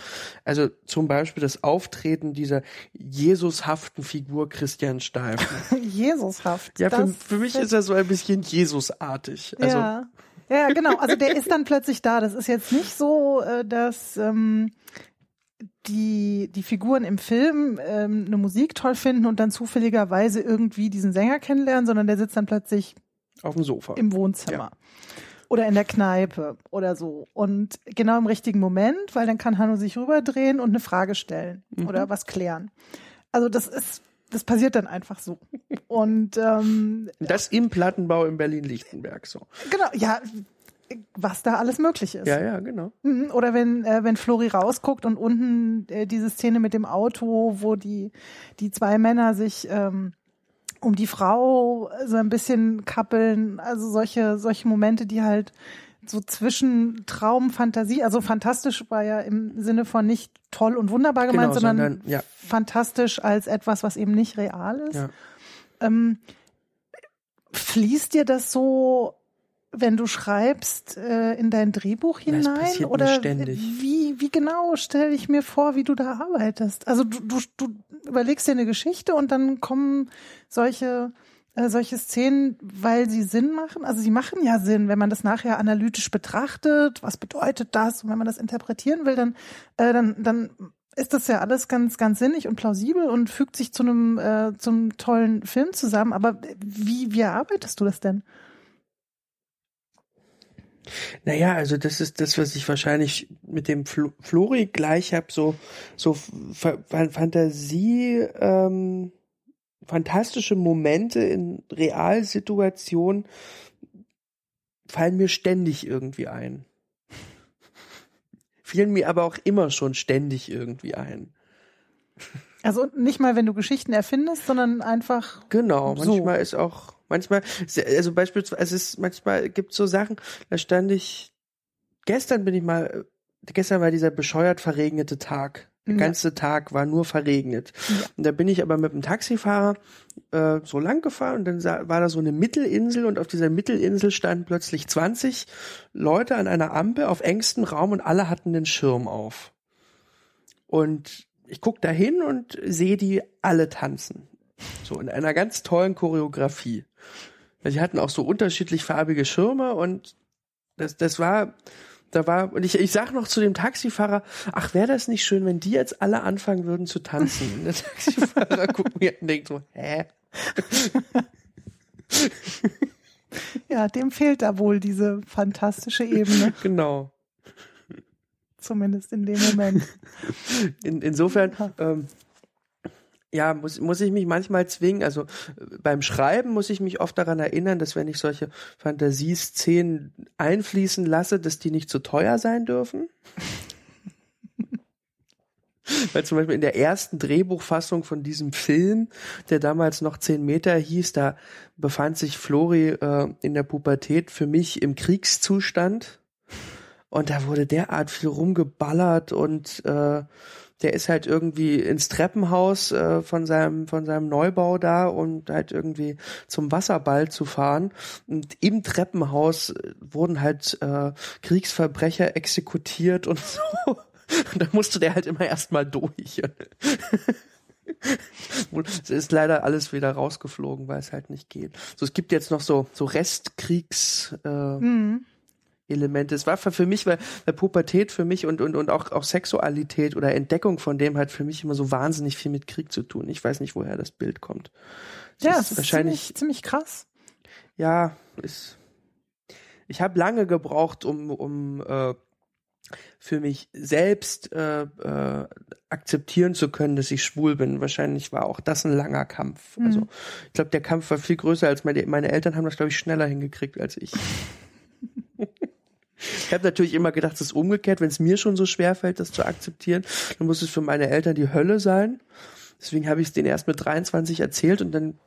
C: Also zum Beispiel das Auftreten dieser Jesushaften Figur Christian Steifen.
B: Jesushaft.
C: Ja, für, für mich ist er so ein bisschen Jesusartig. Also,
B: ja. ja, genau. Also der ist dann plötzlich da. Das ist jetzt nicht so, äh, dass ähm, die, die Figuren im Film ähm, eine Musik toll finden und dann zufälligerweise irgendwie diesen Sänger kennenlernen, sondern der sitzt dann plötzlich
C: auf dem Sofa.
B: im Wohnzimmer. Oder in der Kneipe oder so. Und genau im richtigen Moment, weil dann kann Hanno sich rüberdrehen und eine Frage stellen oder was klären. Also das ist, das passiert dann einfach so. Und ähm,
C: Das im Plattenbau in Berlin-Lichtenberg so.
B: genau, ja, was da alles möglich ist.
C: Ja, ja, genau.
B: Mhm, Oder wenn, äh, wenn Flori rausguckt und unten äh, diese Szene mit dem Auto, wo die, die zwei Männer sich ähm, um die Frau so ein bisschen kappeln, also solche, solche Momente, die halt so zwischen Traum, Fantasie, also fantastisch war ja im Sinne von nicht toll und wunderbar gemeint,
C: Genau,
B: sondern,
C: sondern, ja.
B: fantastisch als etwas, was eben nicht real ist.
C: Ja.
B: Ähm, fließt dir das so, wenn du schreibst, äh, in dein Drehbuch
C: Das
B: hinein?
C: passiert mir
B: Oder
C: ständig.
B: wie, wie genau stelle ich mir vor, wie du da arbeitest? Also du, du, du überlegst dir eine Geschichte und dann kommen solche äh, solche Szenen, weil sie Sinn machen. Also sie machen ja Sinn, wenn man das nachher analytisch betrachtet. Was bedeutet das? Und wenn man das interpretieren will, dann, äh, dann, dann ist das ja alles ganz, ganz sinnig und plausibel und fügt sich zu einem, äh, zum tollen Film zusammen. Aber wie, wie erarbeitest du das denn?
C: Naja, also das ist das, was ich wahrscheinlich mit dem Flo Flori gleich habe, so, so Fa Fa- Fantasie, ähm, fantastische Momente in Realsituationen fallen mir ständig irgendwie ein. Fielen mir aber auch immer schon ständig irgendwie ein.
B: Also nicht mal, wenn du Geschichten erfindest, sondern einfach
C: Genau,
B: So.
C: manchmal ist auch, manchmal, also beispielsweise, es ist, manchmal gibt so Sachen, da stand ich, gestern bin ich mal, gestern war dieser bescheuert verregnete Tag. Der
B: Ja.
C: ganze Tag war nur verregnet. Und da bin ich aber mit dem Taxifahrer äh, so lang gefahren und dann sah, war da so eine Mittelinsel und auf dieser Mittelinsel standen plötzlich 20 Leute an einer Ampel auf engstem Raum und alle hatten den Schirm auf. Und ich guck da hin und sehe die alle tanzen. So in einer ganz tollen Choreografie. Sie hatten auch so unterschiedlich farbige Schirme und das, das war, da war, und ich, ich sag noch zu dem Taxifahrer, ach, wäre das nicht schön, wenn die jetzt alle anfangen würden zu tanzen? Und der Taxifahrer guckt mir und denkt so, hä?
B: Ja, dem fehlt da wohl diese fantastische Ebene,
C: Genau.
B: zumindest in dem Moment.
C: In, insofern, ähm, ja, muss, muss ich mich manchmal zwingen, also äh, beim Schreiben muss ich mich oft daran erinnern, dass wenn ich solche Fantasieszenen einfließen lasse, dass die nicht zu teuer sein dürfen. Weil zum Beispiel in der ersten Drehbuchfassung von diesem Film, der damals noch 10 Meter hieß, da befand sich Flori äh, in der Pubertät für mich im Kriegszustand. Und da wurde derart viel rumgeballert und äh, der ist halt irgendwie ins Treppenhaus äh, von seinem von seinem Neubau da und halt irgendwie zum Wasserball zu fahren und im Treppenhaus äh, wurden halt äh, Kriegsverbrecher exekutiert und so und da musste der halt immer erstmal durch. Es ist leider alles wieder rausgeflogen, weil es halt nicht geht. So, es gibt jetzt noch so so Restkriegs äh,
B: Mhm.
C: Elemente. Es war für, mich, weil, weil Pubertät für mich und, und, und auch, auch Sexualität oder Entdeckung von dem hat für mich immer so wahnsinnig viel mit Krieg zu tun. Ich weiß nicht, woher das Bild kommt. Es
B: Ja,
C: ist
B: es ist
C: wahrscheinlich,
B: ziemlich, ziemlich krass.
C: ja, ist, ich habe lange gebraucht, um, um äh, für mich selbst äh, äh, akzeptieren zu können, dass ich schwul bin. Wahrscheinlich war auch das ein langer Kampf.
B: Mhm.
C: Also ich glaube, der Kampf war viel größer als meine, meine Eltern haben das, glaube ich, schneller hingekriegt als ich. Ich habe natürlich immer gedacht, es ist umgekehrt, wenn es mir schon so schwer fällt, das zu akzeptieren, dann muss es für meine Eltern die Hölle sein. Deswegen habe ich es denen erst mit 23 erzählt und dann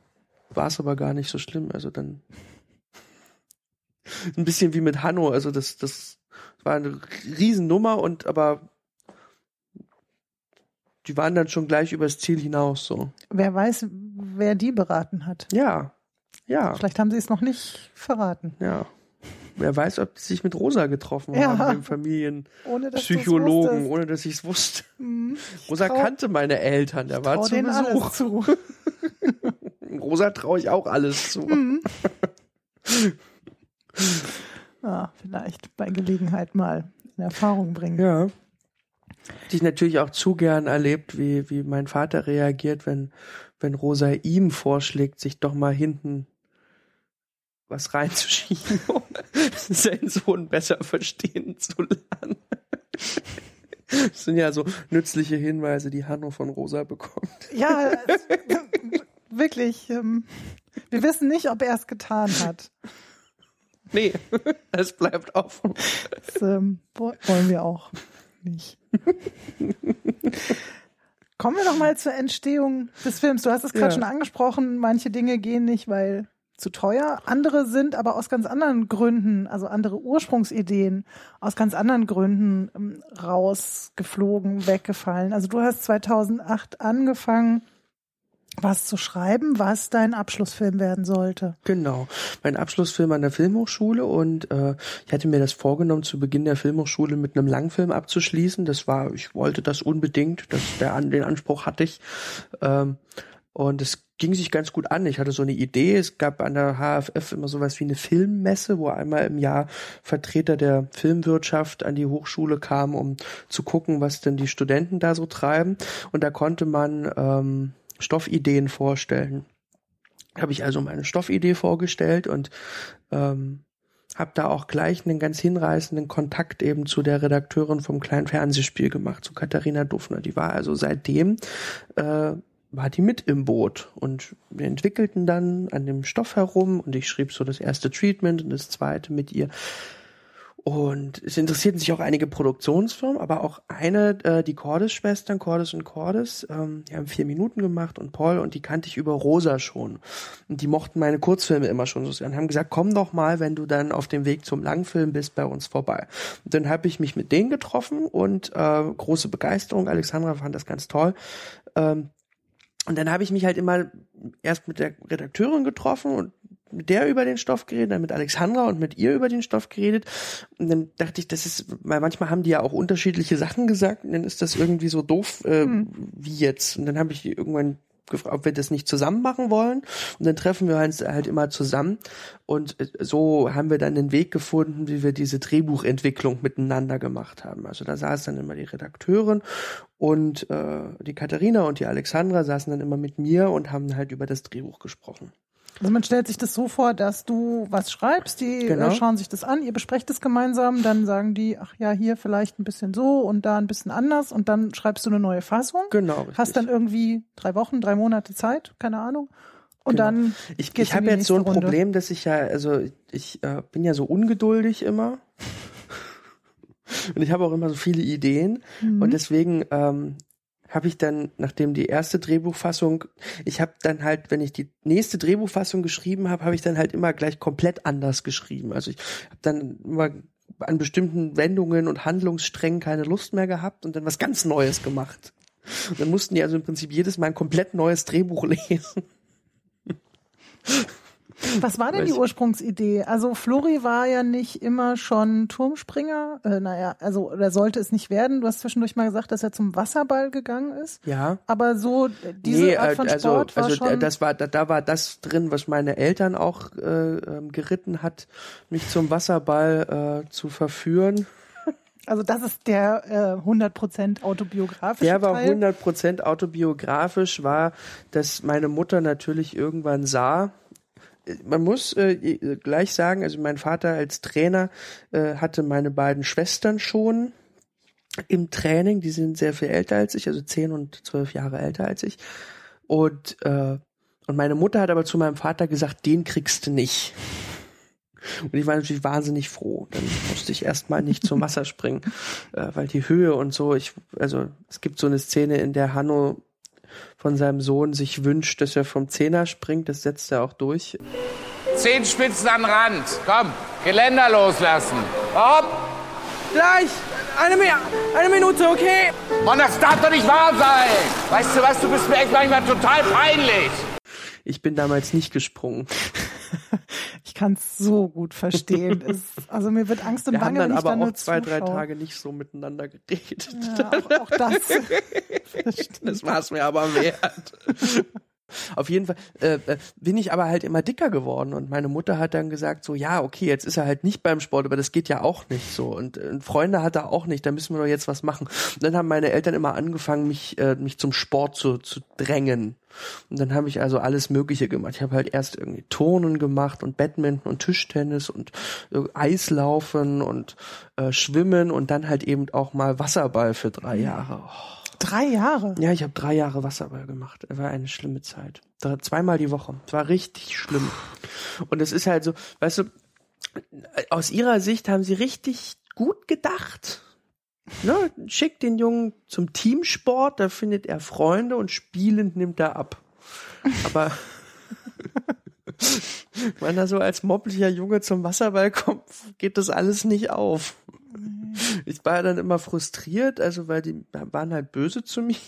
C: war es aber gar nicht so schlimm. Also dann ein bisschen wie mit Hanno. Also das, das war eine Riesennummer und aber die waren dann schon gleich übers Ziel hinaus so.
B: Wer weiß, wer die beraten hat.
C: Ja. Ja.
B: Vielleicht haben sie es noch nicht verraten.
C: Ja. Wer weiß, ob die sich mit Rosa getroffen
B: Ja.
C: haben, dem Familienpsychologen, ohne dass ich es wusste.
B: Mhm.
C: Rosa
B: trau-
C: kannte meine Eltern, der war zu Besuch.
B: zu.
C: Rosa traue ich auch alles zu.
B: Mhm. Ja, vielleicht bei Gelegenheit mal in Erfahrung bringen.
C: Ja. Hätte ich natürlich auch zu gern erlebt, wie, wie mein Vater reagiert, wenn, wenn Rosa ihm vorschlägt, sich doch mal hinten was reinzuschieben, um seinen Sohn besser verstehen zu lernen. Das sind ja so nützliche Hinweise, die Hanno von Rosa bekommt.
B: Ja, es- wirklich. Ähm, wir wissen nicht, ob er es getan hat.
C: Nee, es bleibt offen.
B: Das ähm, wo- wollen wir auch nicht. Kommen wir doch mal zur Entstehung des Films. Du hast es gerade
C: Ja.
B: schon angesprochen. Manche Dinge gehen nicht, weil zu teuer. Andere sind aber aus ganz anderen Gründen, also andere Ursprungsideen, aus ganz anderen Gründen ähm, rausgeflogen, weggefallen. Also du hast 2008 angefangen, was zu schreiben, was dein Abschlussfilm werden sollte.
C: Genau, mein Abschlussfilm an der Filmhochschule und äh, ich hatte mir das vorgenommen, zu Beginn der Filmhochschule mit einem Langfilm abzuschließen. Das war, ich wollte das unbedingt, das, der, den Anspruch hatte ich. Ähm, und es ging sich ganz gut an. Ich hatte so eine Idee. Es gab an der HFF immer sowas wie eine Filmmesse, wo einmal im Jahr Vertreter der Filmwirtschaft an die Hochschule kamen, um zu gucken, was denn die Studenten da so treiben. Und da konnte man ähm, Stoffideen vorstellen. Habe ich also meine Stoffidee vorgestellt und ähm, habe da auch gleich einen ganz hinreißenden Kontakt eben zu der Redakteurin vom kleinen Fernsehspiel gemacht, zu Katharina Duffner. Die war also seitdem äh, war die mit im Boot und wir entwickelten dann an dem Stoff herum und ich schrieb so das erste Treatment und das zweite mit ihr. Und es interessierten sich auch einige Produktionsfirmen, aber auch eine, äh, die Cordes-Schwestern, Cordes und Cordes, ähm, die haben vier Minuten gemacht und Paul und die kannte ich über Rosa schon. Und die mochten meine Kurzfilme immer schon so sehr und haben gesagt, komm doch mal, wenn du dann auf dem Weg zum Langfilm bist, bei uns vorbei. Und dann habe ich mich mit denen getroffen und äh, große Begeisterung. Alexandra fand das ganz toll. Ähm, und dann habe ich mich halt immer erst mit der Redakteurin getroffen und mit der über den Stoff geredet, dann mit Alexandra und mit ihr über den Stoff geredet. Und dann dachte ich, das ist, weil manchmal haben die ja auch unterschiedliche Sachen gesagt und dann ist das irgendwie so doof, äh, wie jetzt. Und dann habe ich irgendwann gefragt, ob wir das nicht zusammen machen wollen. Und dann treffen wir uns halt immer zusammen. Und äh, so haben wir dann den Weg gefunden, wie wir diese Drehbuchentwicklung miteinander gemacht haben. Also da saß dann immer die Redakteurin und äh, die Katharina und die Alexandra saßen dann immer mit mir und haben halt über das Drehbuch gesprochen.
B: Also man stellt sich das so vor, dass du was schreibst, die
C: Genau.
B: äh, schauen sich das an, ihr besprecht es gemeinsam, dann sagen die, ach ja, hier vielleicht ein bisschen so und da ein bisschen anders und dann schreibst du eine neue Fassung.
C: Genau. richtig.
B: Hast dann irgendwie drei Wochen, drei Monate Zeit, keine Ahnung. Und
C: Genau.
B: dann
C: Ich, ich habe jetzt so ein
B: Runde.
C: Problem, dass ich ja, also ich äh, bin ja so ungeduldig immer. Und ich habe auch immer so viele Ideen.
B: Mhm.
C: Und deswegen ähm, habe ich dann, nachdem die erste Drehbuchfassung, ich habe dann halt, wenn ich die nächste Drehbuchfassung geschrieben habe, habe ich dann halt immer gleich komplett anders geschrieben. Also ich habe dann immer an bestimmten Wendungen und Handlungssträngen keine Lust mehr gehabt und dann was ganz Neues gemacht. Dann mussten die also im Prinzip jedes Mal ein komplett neues Drehbuch lesen.
B: Was war denn die Ursprungsidee? Also Flori war ja nicht immer schon Turmspringer. Äh, naja, also oder sollte es nicht werden. Du hast zwischendurch mal gesagt, dass er zum Wasserball gegangen ist.
C: Ja.
B: Aber so äh, diese Art
C: äh,
B: von
C: also,
B: Sport war
C: also
B: schon.
C: das war, da, da war das drin, was meine Eltern auch äh, ähm, geritten hat, mich zum Wasserball äh, zu verführen.
B: also das ist der äh, 100% autobiografische
C: Der war
B: Teil.
C: 100% autobiografisch, war, dass meine Mutter natürlich irgendwann sah, man muss äh, gleich sagen, also mein Vater als Trainer äh, hatte meine beiden Schwestern schon im Training, die sind sehr viel älter als ich, also zehn und zwölf Jahre älter als ich. Und, äh, und meine Mutter hat aber zu meinem Vater gesagt, den kriegst du nicht. Und ich war natürlich wahnsinnig froh. Dann musste ich erstmal nicht zum Wasser springen, äh, weil die Höhe und so, ich, also es gibt so eine Szene, in der Hanno von seinem Sohn sich wünscht, dass er vom Zehner springt, das setzt er auch durch.
H: Zehn Spitzen an den Rand. Komm, Geländer loslassen. Hopp.
G: Gleich!
C: eine, eine Minute, okay?
E: Mann, das darf doch nicht wahr sein! Weißt du was, du bist mir echt manchmal total peinlich!
C: Ich bin damals nicht gesprungen.
B: Ich kann es so gut verstehen. Es, also mir wird Angst und
C: Wir
B: Bange,
C: haben dann aber auch zwei, drei. Tage nicht so miteinander geredet.
B: Ja, auch, auch das.
C: Das war es mir aber wert. Auf jeden Fall äh, äh, bin ich aber halt immer dicker geworden und meine Mutter hat dann gesagt so ja okay jetzt ist er halt nicht beim Sport aber das geht ja auch nicht so und äh, Freunde hat er auch nicht da müssen wir doch jetzt was machen. Und dann haben meine Eltern immer angefangen mich äh, mich zum Sport zu, zu drängen. Und dann habe ich also alles Mögliche gemacht. Ich habe halt erst irgendwie Turnen gemacht und Badminton und Tischtennis und äh, Eislaufen und äh, Schwimmen und dann halt eben auch mal Wasserball für drei Jahre. Oh.
B: Drei Jahre.
C: Ja, ich habe drei Jahre Wasserball gemacht. Es war eine schlimme Zeit. Zweimal die Woche. Es war richtig schlimm. Und es ist halt so, weißt du, aus ihrer Sicht haben sie richtig gut gedacht. Ne? Schickt den Jungen zum Teamsport, da findet er Freunde und spielend nimmt er ab. Aber wenn er so als mobblicher Junge zum Wasserball kommt, geht das alles nicht auf. Ich war dann immer frustriert, also weil die waren halt böse zu mir.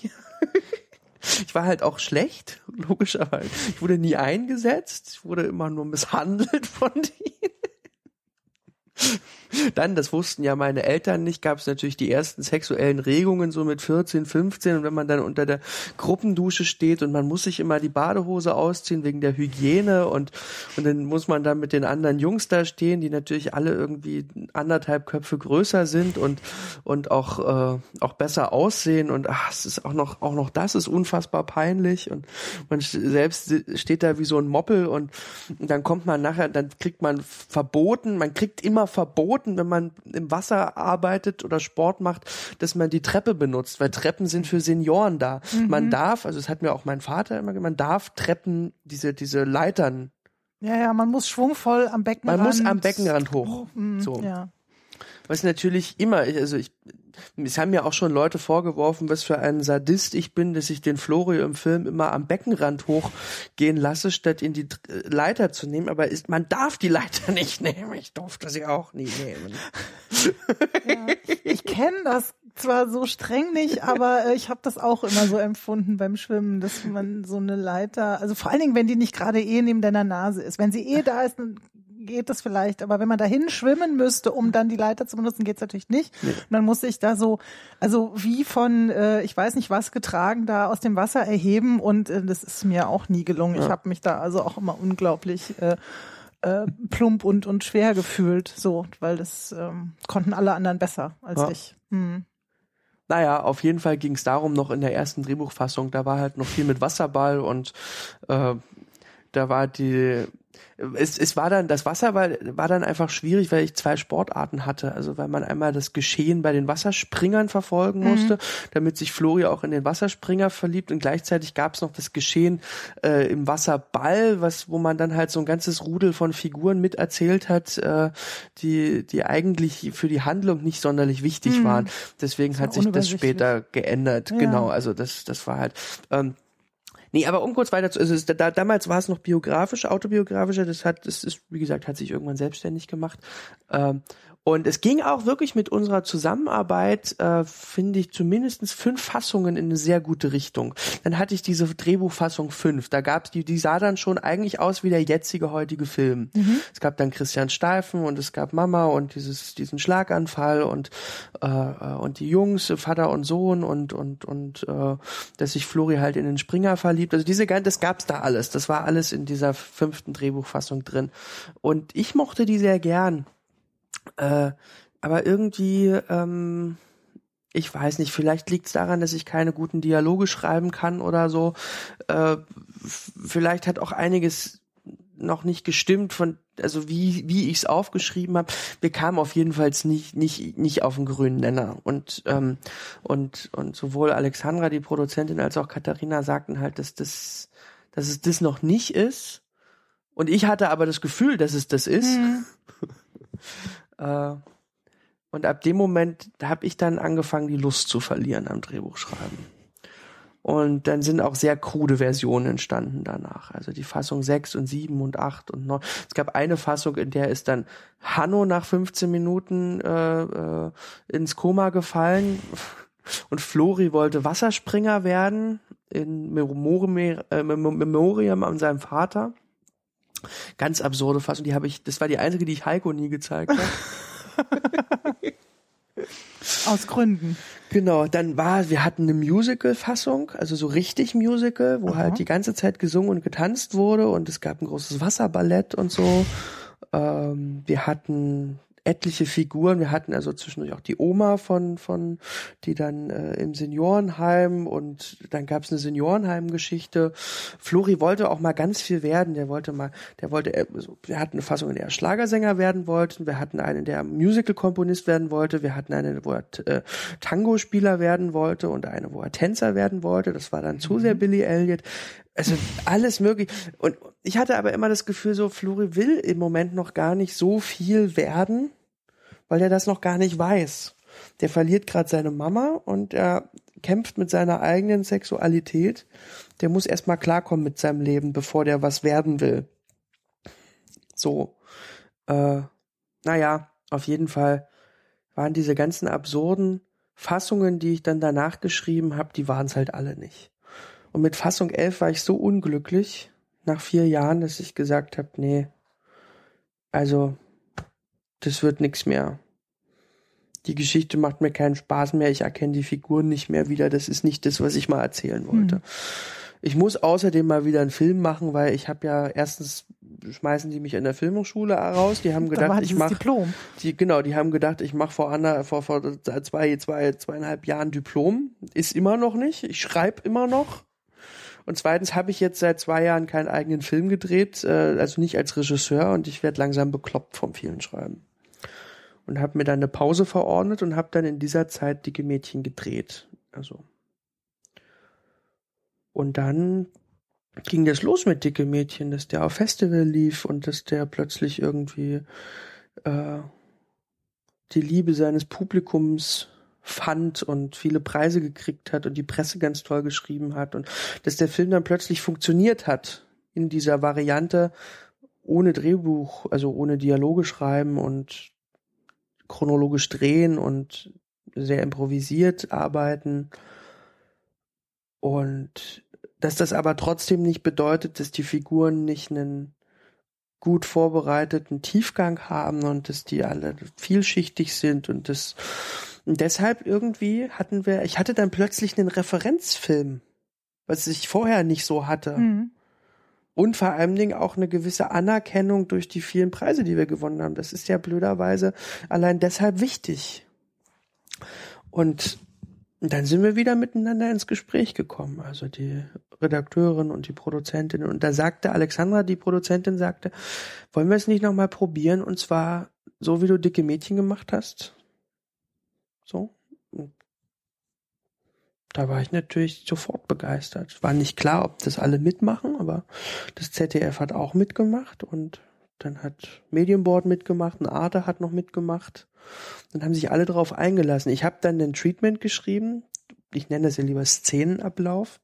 C: Ich war halt auch schlecht, logischerweise. Ich wurde nie eingesetzt, ich wurde immer nur misshandelt von denen. Dann, das wussten ja meine Eltern nicht, gab es natürlich die ersten sexuellen Regungen so mit 14, 15 und wenn man dann unter der Gruppendusche steht und man muss sich immer die Badehose ausziehen wegen der Hygiene und, und dann muss man dann mit den anderen Jungs da stehen, die natürlich alle irgendwie anderthalb Köpfe größer sind und, und auch, äh, auch besser aussehen. Und ach, es ist auch noch, auch noch das ist unfassbar peinlich. Und man selbst steht da wie so ein Moppel und dann kommt man nachher, dann kriegt man verboten, man kriegt immer verboten, wenn man im Wasser arbeitet oder Sport macht, dass man die Treppe benutzt, weil Treppen sind für Senioren da.
B: Mhm.
C: Man darf, also das hat mir auch mein Vater immer gesagt, man darf Treppen, diese, diese Leitern,
B: Ja, ja, man muss schwungvoll am Beckenrand.
C: man muss am Beckenrand hoch.
B: Mhm,
C: So.
B: Ja.
C: Was natürlich immer, also ich, es haben mir auch schon Leute vorgeworfen, was für ein Sadist ich bin, dass ich den Florio im Film immer am Beckenrand hochgehen lasse, statt ihn die äh, Leiter zu nehmen. Aber ist, man darf die Leiter nicht nehmen. Ich durfte sie auch nie nehmen.
B: Ich kenne das zwar so streng nicht, aber äh, ich habe das auch immer so empfunden beim Schwimmen, dass man so eine Leiter, also vor allen Dingen, wenn die nicht gerade eh neben deiner Nase ist. Wenn sie eh da ist, dann geht das vielleicht, aber wenn man dahin schwimmen müsste, um dann die Leiter zu benutzen, geht's natürlich nicht. Und dann muss ich da so, also wie von, äh, ich weiß nicht was getragen, da aus dem Wasser erheben und äh, das ist mir auch nie gelungen. Ich habe mich da also auch immer unglaublich äh, äh, plump und, und schwer gefühlt, so, weil das ähm, konnten alle anderen besser als
C: Ja.
B: ich. Hm.
C: Naja, auf jeden Fall ging es darum noch in der ersten Drehbuchfassung, da war halt noch viel mit Wasserball und äh, da war die es, es war dann, das Wasserball war dann einfach schwierig, weil ich zwei Sportarten hatte. Also weil man einmal das Geschehen bei den Wasserspringern verfolgen musste, damit sich Flori auch in den Wasserspringer verliebt und gleichzeitig gab es noch das Geschehen äh, im Wasserball, was, wo man dann halt so ein ganzes Rudel von Figuren miterzählt hat, äh, die, die eigentlich für die Handlung nicht sonderlich wichtig waren. Deswegen
B: war
C: hat sich das später geändert.
B: Ja.
C: Genau, also das, das war halt. Ähm, Nee, aber um kurz weiter zu, also es, da, damals war es noch biografisch, autobiografischer, das hat, das ist, wie gesagt, hat sich irgendwann selbstständig gemacht. Ähm, und es ging auch wirklich mit unserer Zusammenarbeit, äh, finde ich, zumindestens fünf Fassungen in eine sehr gute Richtung. Dann hatte ich diese Drehbuchfassung fünf. Da gab's die, die sah dann schon eigentlich aus wie der jetzige heutige Film. Es gab dann Christian Steifen und es gab Mama und dieses, diesen Schlaganfall und, äh, äh, und die Jungs, Vater und Sohn und, und, und äh, dass sich Flori halt in den Springer verliebt. Also diese das gab's da alles. Das war alles in dieser fünften Drehbuchfassung drin. Und ich mochte die sehr gern. Äh, aber irgendwie, ähm, ich weiß nicht, vielleicht liegt es daran, dass ich keine guten Dialoge schreiben kann oder so. Äh, vielleicht hat auch einiges noch nicht gestimmt von also wie wie ich es aufgeschrieben habe wir kamen auf jeden Fall nicht nicht nicht auf den grünen Nenner. Und ähm, und und sowohl Alexandra die Produzentin als auch Katharina sagten halt dass das dass es das noch nicht ist. Und ich hatte aber das Gefühl dass es das ist äh, und ab dem Moment habe ich dann angefangen, die Lust zu verlieren am Drehbuchschreiben. Und dann sind auch sehr krude Versionen entstanden danach. Also die Fassung 6 und 7 und 8 und 9. Es gab eine Fassung, in der ist dann Hanno nach 15 Minuten äh, äh, ins Koma gefallen und Flori wollte Wasserspringer werden in Memoriam, äh, Memoriam an seinem Vater. Ganz absurde Fassung, die habe ich, das war die einzige, die ich Heiko nie gezeigt habe.
B: Aus Gründen.
C: Genau, dann war, wir hatten eine Musical-Fassung, also so richtig Musical, wo Aha. halt die ganze Zeit gesungen und getanzt wurde und es gab ein großes Wasserballett und so. Ähm, wir hatten etliche Figuren. Wir hatten also zwischendurch auch die Oma von, von die dann äh, im Seniorenheim und dann gab es eine Seniorenheim-Geschichte. Flori wollte auch mal ganz viel werden. Der wollte mal, der wollte, also, wir hatten eine Fassung, in der er Schlagersänger werden wollte. Wir hatten einen, der Musical-Komponist werden wollte. Wir hatten eine, wo er äh, Tango-Spieler werden wollte und eine, wo er Tänzer werden wollte. Das war dann zu sehr mhm. Billy Elliot. Also alles möglich. Und ich hatte aber immer das Gefühl, so Flori will im Moment noch gar nicht so viel werden, weil er das noch gar nicht weiß. Der verliert gerade seine Mama und er kämpft mit seiner eigenen Sexualität. Der muss erstmal klarkommen mit seinem Leben, bevor der was werden will. So. Äh, naja, auf jeden Fall waren diese ganzen absurden Fassungen, die ich dann danach geschrieben habe, die waren es halt alle nicht. Und mit Fassung 11 war ich so unglücklich nach vier Jahren, dass ich gesagt habe, nee, also das wird nichts mehr. Die Geschichte macht mir keinen Spaß mehr, ich erkenne die Figuren nicht mehr wieder, das ist nicht das, was ich mal erzählen wollte. Hm. Ich muss außerdem mal wieder einen Film machen, weil ich habe ja erstens schmeißen die mich in der Filmhochschule raus. Die haben gedacht, ich mache
B: Diplom.
C: Die genau, die haben gedacht, ich mache vor, vor vor zwei zwei zweieinhalb Jahren Diplom. Ist immer noch nicht. Ich schreibe immer noch. Und zweitens habe ich jetzt seit zwei Jahren keinen eigenen Film gedreht, äh, also nicht als Regisseur und ich werde langsam bekloppt vom vielen Schreiben. Und habe mir dann eine Pause verordnet und habe dann in dieser Zeit Dicke Mädchen gedreht. Also. Und dann ging das los mit Dicke Mädchen, dass der auf Festival lief und dass der plötzlich irgendwie äh, die Liebe seines Publikums fand und viele Preise gekriegt hat und die Presse ganz toll geschrieben hat und dass der Film dann plötzlich funktioniert hat in dieser Variante ohne Drehbuch, also ohne Dialoge schreiben und chronologisch drehen und sehr improvisiert arbeiten und dass das aber trotzdem nicht bedeutet, dass die Figuren nicht einen gut vorbereiteten Tiefgang haben und dass die alle vielschichtig sind und das und deshalb irgendwie hatten wir, ich hatte dann plötzlich einen Referenzfilm, was ich vorher nicht so hatte. Mhm. Und vor allen Dingen auch eine gewisse Anerkennung durch die vielen Preise, die wir gewonnen haben. Das ist ja blöderweise allein deshalb wichtig. Und dann sind wir wieder miteinander ins Gespräch gekommen. Also die Redakteurin und die Produzentin. Und da sagte Alexandra, die Produzentin sagte, wollen wir es nicht nochmal probieren? Und zwar so, wie du dicke Mädchen gemacht hast. So. Da war ich natürlich sofort begeistert. War nicht klar, ob das alle mitmachen, aber das ZDF hat auch mitgemacht und dann hat Medienboard mitgemacht, ein Arte hat noch mitgemacht. Dann haben sich alle darauf eingelassen. Ich habe dann ein Treatment geschrieben. Ich nenne das ja lieber Szenenablauf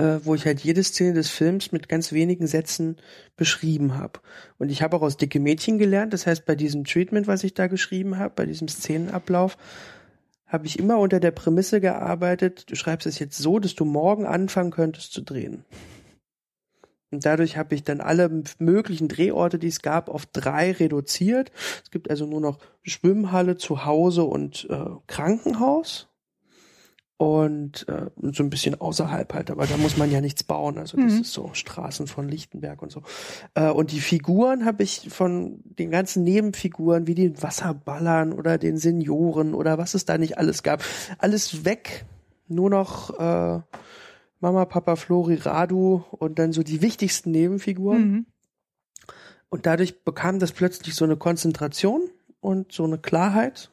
C: äh, wo ich halt jede Szene des Films mit ganz wenigen Sätzen beschrieben habe. Und ich habe auch aus Dicke Mädchen gelernt, das heißt, bei diesem Treatment, was ich da geschrieben habe, bei diesem Szenenablauf, habe ich immer unter der Prämisse gearbeitet, du schreibst es jetzt so, dass du morgen anfangen könntest zu drehen. Und dadurch habe ich dann alle möglichen Drehorte, die es gab, auf drei reduziert. Es gibt also nur noch Schwimmhalle, Zuhause und äh, Krankenhaus und äh, so ein bisschen außerhalb halt, aber da muss man ja nichts bauen. Also das mhm. ist so Straßen von Lichtenberg und so. Äh, und die Figuren habe ich von den ganzen Nebenfiguren wie den Wasserballern oder den Senioren oder was es da nicht alles gab, alles weg. Nur noch äh, Mama, Papa, Flori, Radu und dann so die wichtigsten Nebenfiguren. Mhm. Und dadurch bekam das plötzlich so eine Konzentration und so eine Klarheit.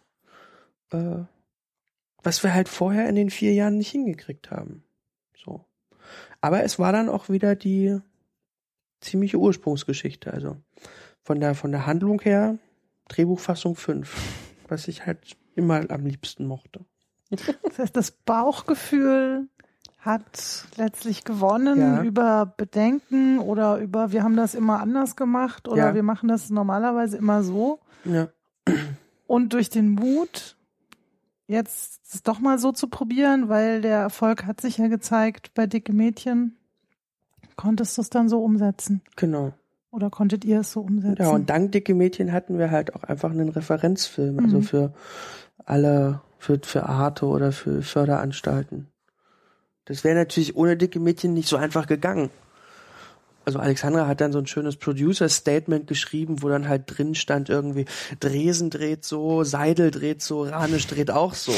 C: Äh, was wir halt vorher in den vier Jahren nicht hingekriegt haben. So. Aber es war dann auch wieder die ziemliche Ursprungsgeschichte. Also von der, von der Handlung her Drehbuchfassung 5, was ich halt immer am liebsten mochte.
B: Das heißt, das Bauchgefühl hat letztlich gewonnen
C: Ja.
B: über Bedenken oder über wir haben das immer anders gemacht oder
C: Ja.
B: wir machen das normalerweise immer so.
C: Ja.
B: Und durch den Mut, jetzt es doch mal so zu probieren, weil der Erfolg hat sich ja gezeigt bei Dicke Mädchen, konntest du es dann so umsetzen?
C: Genau.
B: Oder konntet ihr es so umsetzen?
C: Ja, und dank Dicke Mädchen hatten wir halt auch einfach einen Referenzfilm, also
B: Mhm.
C: für alle, für, für Arte oder für Förderanstalten. Das wäre natürlich ohne Dicke Mädchen nicht so einfach gegangen. Also Alexandra hat dann so ein schönes Producer-Statement geschrieben, wo dann halt drin stand irgendwie, Dresen dreht so, Seidel dreht so, Ranisch dreht auch so.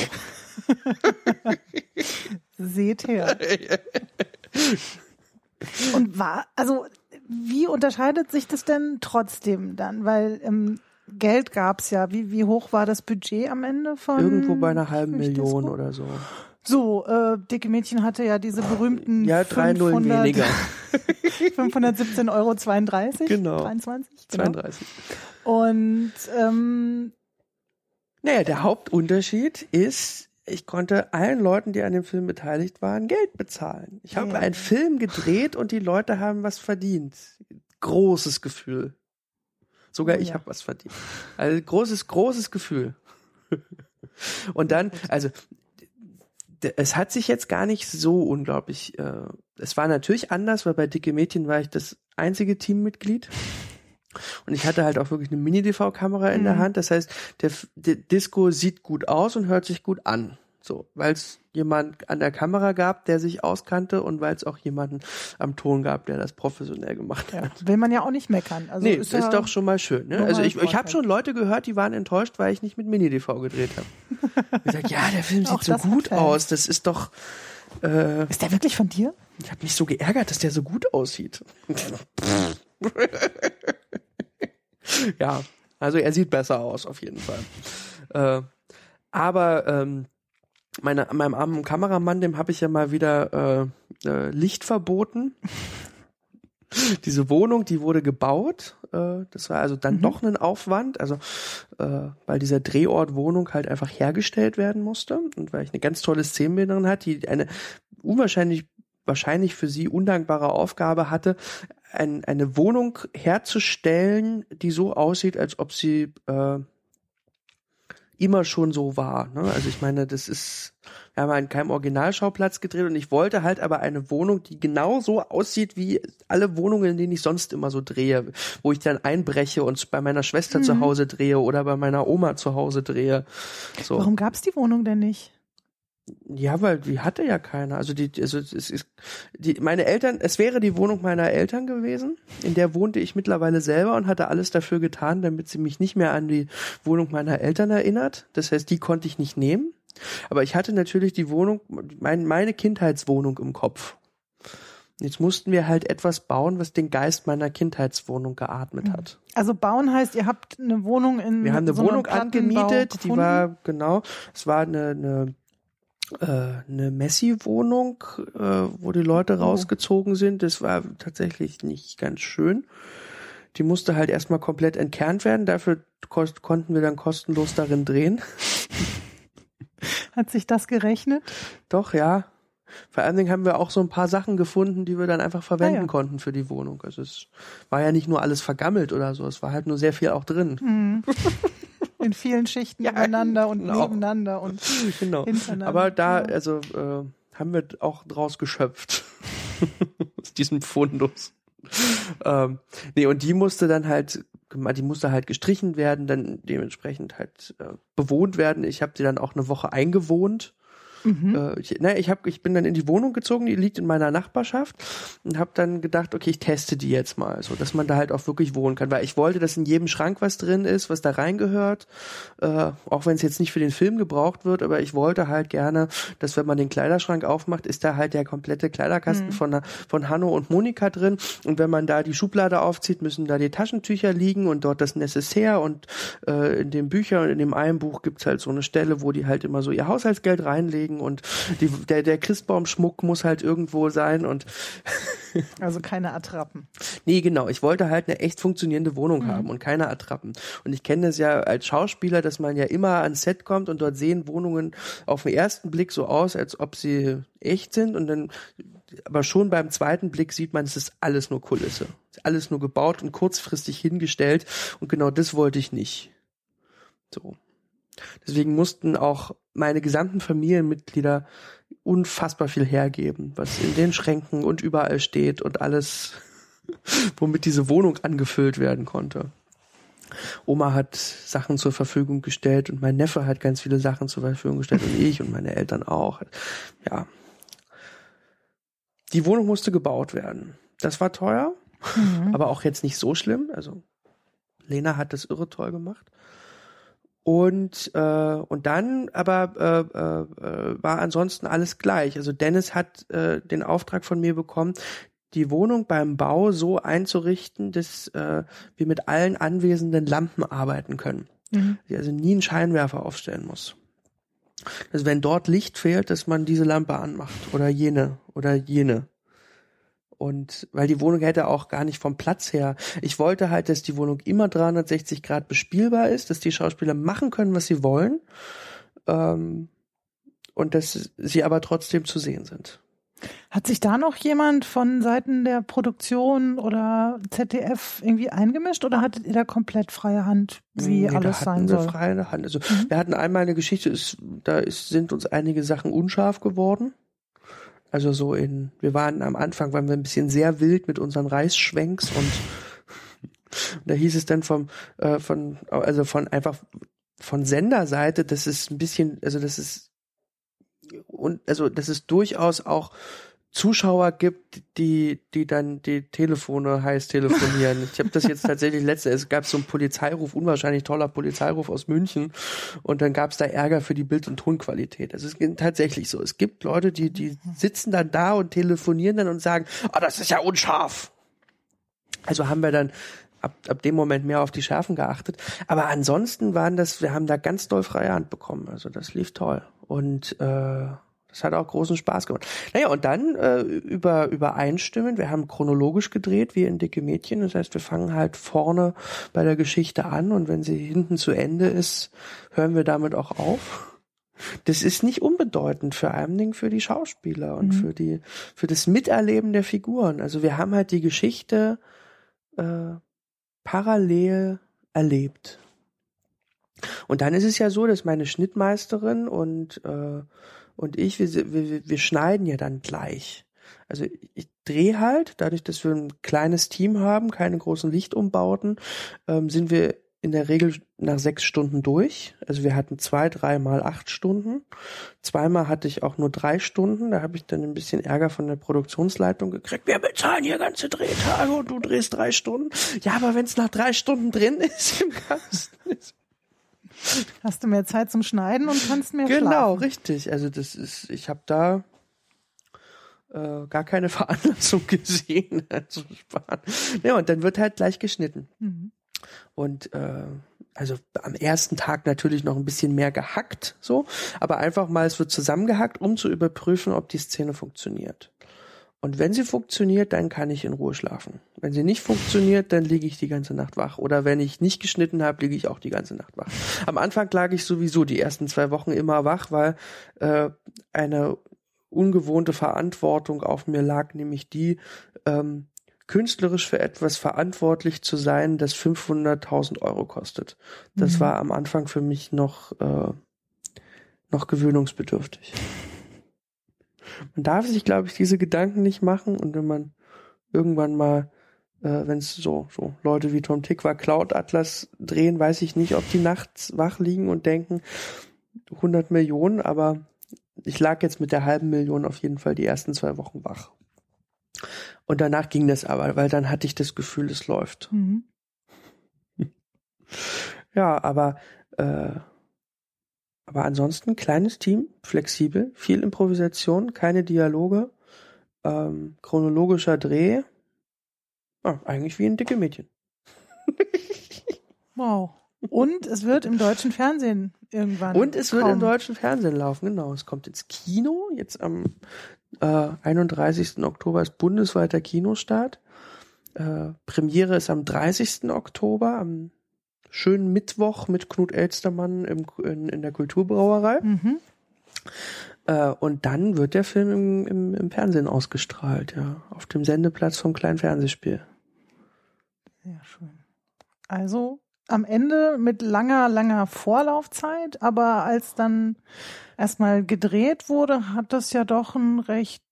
B: Seht her. Und war, also wie unterscheidet sich das denn trotzdem dann? Weil ähm, Geld gab's ja. Wie, wie hoch war das Budget am Ende von?
C: Irgendwo bei einer halben Million oder so.
B: So, äh, Dicke Mädchen hatte ja diese berühmten
C: Ja, drei Nullen
B: 500
C: weniger.
B: 517,32 Euro. 22,
C: Genau.
B: 23? Genau.
C: 32.
B: Und ähm,
C: Naja, der Hauptunterschied ist, ich konnte allen Leuten, die an dem Film beteiligt waren, Geld bezahlen. Ich habe
B: Ja.
C: einen Film gedreht und die Leute haben was verdient. Großes Gefühl. Sogar
B: Oh
C: ich
B: ja.
C: habe was verdient. Also großes, großes Gefühl. Und dann, also es hat sich jetzt gar nicht so unglaublich. Äh, es war natürlich anders, weil bei Dicke Mädchen war ich das einzige Teammitglied. Und ich hatte halt auch wirklich eine Mini-DV-Kamera in der
B: Mhm.
C: Hand. Das heißt, der, der Disco sieht gut aus und hört sich gut an. So, weil es jemand an der Kamera gab, der sich auskannte und weil es auch jemanden am Ton gab, der das professionell gemacht
B: ja,
C: hat.
B: will man ja auch nicht meckern. Also
C: nee,
B: ist,
C: ist,
B: ja,
C: doch schon mal schön. Ne? Also ich, ich habe schon Leute gehört, die waren enttäuscht, weil ich nicht mit Mini-DV gedreht habe. Ich sag, ja, der Film
B: Auch
C: sieht so gut aus. Das ist doch. Äh,
B: Ist der wirklich von dir?
C: ich habe mich so geärgert, dass der so gut aussieht. ja, also er sieht besser aus, auf jeden Fall. Äh, aber ähm, meine, meinem armen Kameramann, dem habe ich ja mal wieder äh, äh, Licht verboten. Diese Wohnung, die wurde gebaut. Äh, das war also dann
B: Mhm.
C: doch ein Aufwand, also äh, weil dieser Drehort Wohnung halt einfach hergestellt werden musste und weil ich eine ganz tolle Szenenbilderin hatte, die eine unwahrscheinlich wahrscheinlich für sie undankbare Aufgabe hatte, ein, eine Wohnung herzustellen, die so aussieht, als ob sie äh, immer schon so war. Ne? Also ich meine, das ist, wir haben an keinem Originalschauplatz gedreht und ich wollte halt aber eine Wohnung, die genau so aussieht wie alle Wohnungen, in denen ich sonst immer so drehe, wo ich dann einbreche und bei meiner Schwester zu Hause drehe oder bei meiner Oma zu Hause drehe. So.
B: Warum gab's die Wohnung denn nicht?
C: Ja, weil die hatte ja keiner. Also die, also es ist, die, meine Eltern, es wäre die Wohnung meiner Eltern gewesen. In der wohnte ich mittlerweile selber und hatte alles dafür getan, damit sie mich nicht mehr an die Wohnung meiner Eltern erinnert. Das heißt, die konnte ich nicht nehmen. Aber ich hatte natürlich die Wohnung, mein, meine Kindheitswohnung im Kopf. Jetzt mussten wir halt etwas bauen, was den Geist meiner Kindheitswohnung geatmet hat.
B: Also bauen heißt, ihr habt eine Wohnung in
C: Wir haben eine
B: so
C: Wohnung angemietet, die
B: gefunden?
C: war, genau, es war eine, eine, äh, eine Messi-Wohnung, äh, wo die Leute
B: Oh.
C: rausgezogen sind. Das war tatsächlich nicht ganz schön. Die musste halt erstmal komplett entkernt werden. Dafür konnten wir dann kostenlos darin drehen.
B: Hat sich das gerechnet?
C: Doch, ja. Vor allen Dingen haben wir auch so ein paar Sachen gefunden, die wir dann einfach verwenden
B: Ah, ja.
C: konnten für die Wohnung. Also es war ja nicht nur alles vergammelt oder so, es war halt nur sehr viel auch drin.
B: Mhm. In vielen Schichten
C: Ja,
B: übereinander und
C: genau.
B: nebeneinander und
C: Genau.
B: hintereinander.
C: Aber da,
B: Ja.
C: also äh, haben wir auch draus geschöpft. Aus diesem Fundus. ähm, nee, und die musste dann halt, die musste halt gestrichen werden, dann dementsprechend halt äh, bewohnt werden. Ich habe die dann auch eine Woche eingewohnt.
B: Mhm.
C: Äh, ich, ne, ich, hab, ich bin dann in die Wohnung gezogen, die liegt in meiner Nachbarschaft und habe dann gedacht, okay, ich teste die jetzt mal, so dass man da halt auch wirklich wohnen kann, weil ich wollte, dass in jedem Schrank was drin ist, was da reingehört, äh, auch wenn es jetzt nicht für den Film gebraucht wird, aber ich wollte halt gerne, dass wenn man den Kleiderschrank aufmacht, ist da halt der komplette Kleiderkasten
B: Mhm.
C: von, von Hanno und Monika drin und wenn man da die Schublade aufzieht, müssen da die Taschentücher liegen und dort das Necessaire und äh, in den Büchern und in dem einen Buch gibt's halt so eine Stelle, wo die halt immer so ihr Haushaltsgeld reinlegen und die, der, der Christbaumschmuck muss halt irgendwo sein und
B: Also keine Attrappen.
C: Nee, genau. Ich wollte halt eine echt funktionierende Wohnung
B: Mhm.
C: haben und keine Attrappen. Und ich kenne das ja als Schauspieler, dass man ja immer ans Set kommt und dort sehen Wohnungen auf den ersten Blick so aus, als ob sie echt sind und dann aber schon beim zweiten Blick sieht man, es ist alles nur Kulisse. Es ist alles nur gebaut und kurzfristig hingestellt und genau das wollte ich nicht. So. Deswegen mussten auch meine gesamten Familienmitglieder unfassbar viel hergeben, was in den Schränken und überall steht und alles, womit diese Wohnung angefüllt werden konnte. Oma hat Sachen zur Verfügung gestellt und mein Neffe hat ganz viele Sachen zur Verfügung gestellt und ich und meine Eltern auch. Ja. Die Wohnung musste gebaut werden. Das war teuer, aber auch jetzt nicht so schlimm. Also Lena hat das irre toll gemacht. Und, äh, und dann aber äh, äh, war ansonsten alles gleich. Also Dennis hat äh, den Auftrag von mir bekommen, die Wohnung beim Bau so einzurichten, dass äh, wir mit allen anwesenden Lampen arbeiten können.
B: Mhm.
C: Also nie einen Scheinwerfer aufstellen muss. Also wenn dort Licht fehlt, dass man diese Lampe anmacht oder jene oder jene. Und weil die Wohnung hätte auch gar nicht vom Platz her. Ich wollte halt, dass die Wohnung immer 360 Grad bespielbar ist, dass die Schauspieler machen können, was sie wollen. Ähm, und dass sie aber trotzdem zu sehen sind.
B: Hat sich da noch jemand von Seiten der Produktion oder ZDF irgendwie eingemischt oder hattet ihr da komplett freie Hand, wie
C: Nee,
B: alles sein soll? Mhm.
C: freie Hand. Also wir hatten einmal eine Geschichte, ist, da ist, sind uns einige Sachen unscharf geworden. Also so in, wir waren am Anfang, waren wir ein bisschen sehr wild mit unseren Reisschwenks und da hieß es dann vom, äh, von, also von einfach von Senderseite, dass es ein bisschen, also das ist und also dass es durchaus auch Zuschauer gibt, die die dann die Telefone heiß telefonieren. Ich habe das jetzt tatsächlich letzte, es gab so einen Polizeiruf, unwahrscheinlich toller Polizeiruf aus München und dann gab es da Ärger für die Bild- und Tonqualität. Also es ist tatsächlich so. Es gibt Leute, die die sitzen dann da und telefonieren dann und sagen, ah, das ist ja unscharf. Also haben wir dann ab, ab dem Moment mehr auf die Schärfen geachtet. Aber ansonsten waren das, wir haben da ganz doll freie Hand bekommen. Also das lief toll. Und äh, das hat auch großen Spaß gemacht. Naja, und dann äh, über, übereinstimmen. Wir haben chronologisch gedreht, wie in Dicke Mädchen. Das heißt, wir fangen halt vorne bei der Geschichte an und wenn sie hinten zu Ende ist, hören wir damit auch auf. Das ist nicht unbedeutend für einem Ding für die Schauspieler und für die, für das Miterleben der Figuren. Also wir haben halt die Geschichte äh, parallel erlebt. Und dann ist es ja so, dass meine Schnittmeisterin und, äh, und ich, wir, wir, wir schneiden ja dann gleich. Also ich drehe halt, dadurch, dass wir ein kleines Team haben, keine großen Lichtumbauten, ähm, sind wir in der Regel nach sechs Stunden durch. Also wir hatten zwei, dreimal acht Stunden. Zweimal hatte ich auch nur drei Stunden. Da habe ich dann ein bisschen Ärger von der Produktionsleitung gekriegt. Wir bezahlen hier ganze Drehtage und du drehst drei Stunden. Ja, aber wenn es nach drei Stunden drin ist im Kasten. Ist
B: Hast du mehr Zeit zum Schneiden und kannst mehr
C: genau,
B: schlafen.
C: richtig. Also das ist, ich habe da äh, gar keine Veranlassung gesehen zu sparen. Ja, und dann wird halt gleich geschnitten.
B: Mhm.
C: Und äh, also am ersten Tag natürlich noch ein bisschen mehr gehackt, so, aber einfach mal, es wird zusammengehackt, um zu überprüfen, ob die Szene funktioniert. Und wenn sie funktioniert, dann kann ich in Ruhe schlafen. Wenn sie nicht funktioniert, dann liege ich die ganze Nacht wach. Oder wenn ich nicht geschnitten habe, liege ich auch die ganze Nacht wach. Am Anfang lag ich sowieso die ersten zwei Wochen immer wach, weil äh, eine ungewohnte Verantwortung auf mir lag, nämlich die, ähm, künstlerisch für etwas verantwortlich zu sein, das 500.000 Euro kostet. Das
B: Mhm.
C: war am Anfang für mich noch, äh, noch gewöhnungsbedürftig. Man darf sich, glaube ich, diese Gedanken nicht machen und wenn man irgendwann mal, äh, wenn es so, so Leute wie Tom Tick war, Cloud Atlas drehen, weiß ich nicht, ob die nachts wach liegen und denken, 100 Millionen, aber ich lag jetzt mit der halben Million auf jeden Fall die ersten zwei Wochen wach. Und danach ging das aber, weil dann hatte ich das Gefühl, es läuft.
B: Mhm.
C: Ja, aber äh, aber ansonsten kleines Team, flexibel, viel Improvisation, keine Dialoge, ähm, chronologischer Dreh. Ja, eigentlich wie ein dicke Mädchen.
B: Wow. Und es wird im deutschen Fernsehen irgendwann.
C: Und es wird
B: kommen.
C: im deutschen Fernsehen laufen, genau. Es kommt ins Kino. Jetzt am äh, 31. Oktober ist bundesweiter Kinostart. Äh, Premiere ist am 30. Oktober, am schönen Mittwoch mit Knut Elstermann im, in, in der Kulturbrauerei.
B: Mhm.
C: Äh, und dann wird der Film im, im, im Fernsehen ausgestrahlt, ja. Auf dem Sendeplatz vom kleinen Fernsehspiel.
B: Sehr schön. Also am Ende mit langer, langer Vorlaufzeit, aber als dann erstmal gedreht wurde, hat das ja doch einen recht,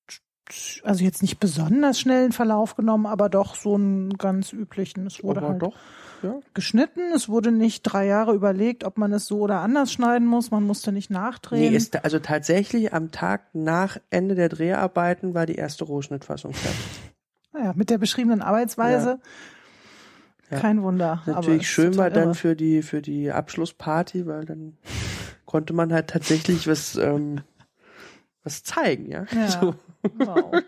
B: also jetzt nicht besonders schnellen Verlauf genommen, aber doch so einen ganz üblichen. Es wurde
C: Aber
B: halt
C: doch, ja.
B: geschnitten, es wurde nicht drei Jahre überlegt, ob man es so oder anders schneiden muss, man musste nicht nachdrehen.
C: Nee, ist, also tatsächlich am Tag nach Ende der Dreharbeiten war die erste Rohschnittfassung fertig.
B: naja, mit der beschriebenen Arbeitsweise.
C: Ja.
B: Kein Wunder.
C: Natürlich schön war dann
B: irre.
C: für die, für die Abschlussparty, weil dann konnte man halt tatsächlich was, ähm, was zeigen, ja.
B: Ja.
C: So.
B: Wow.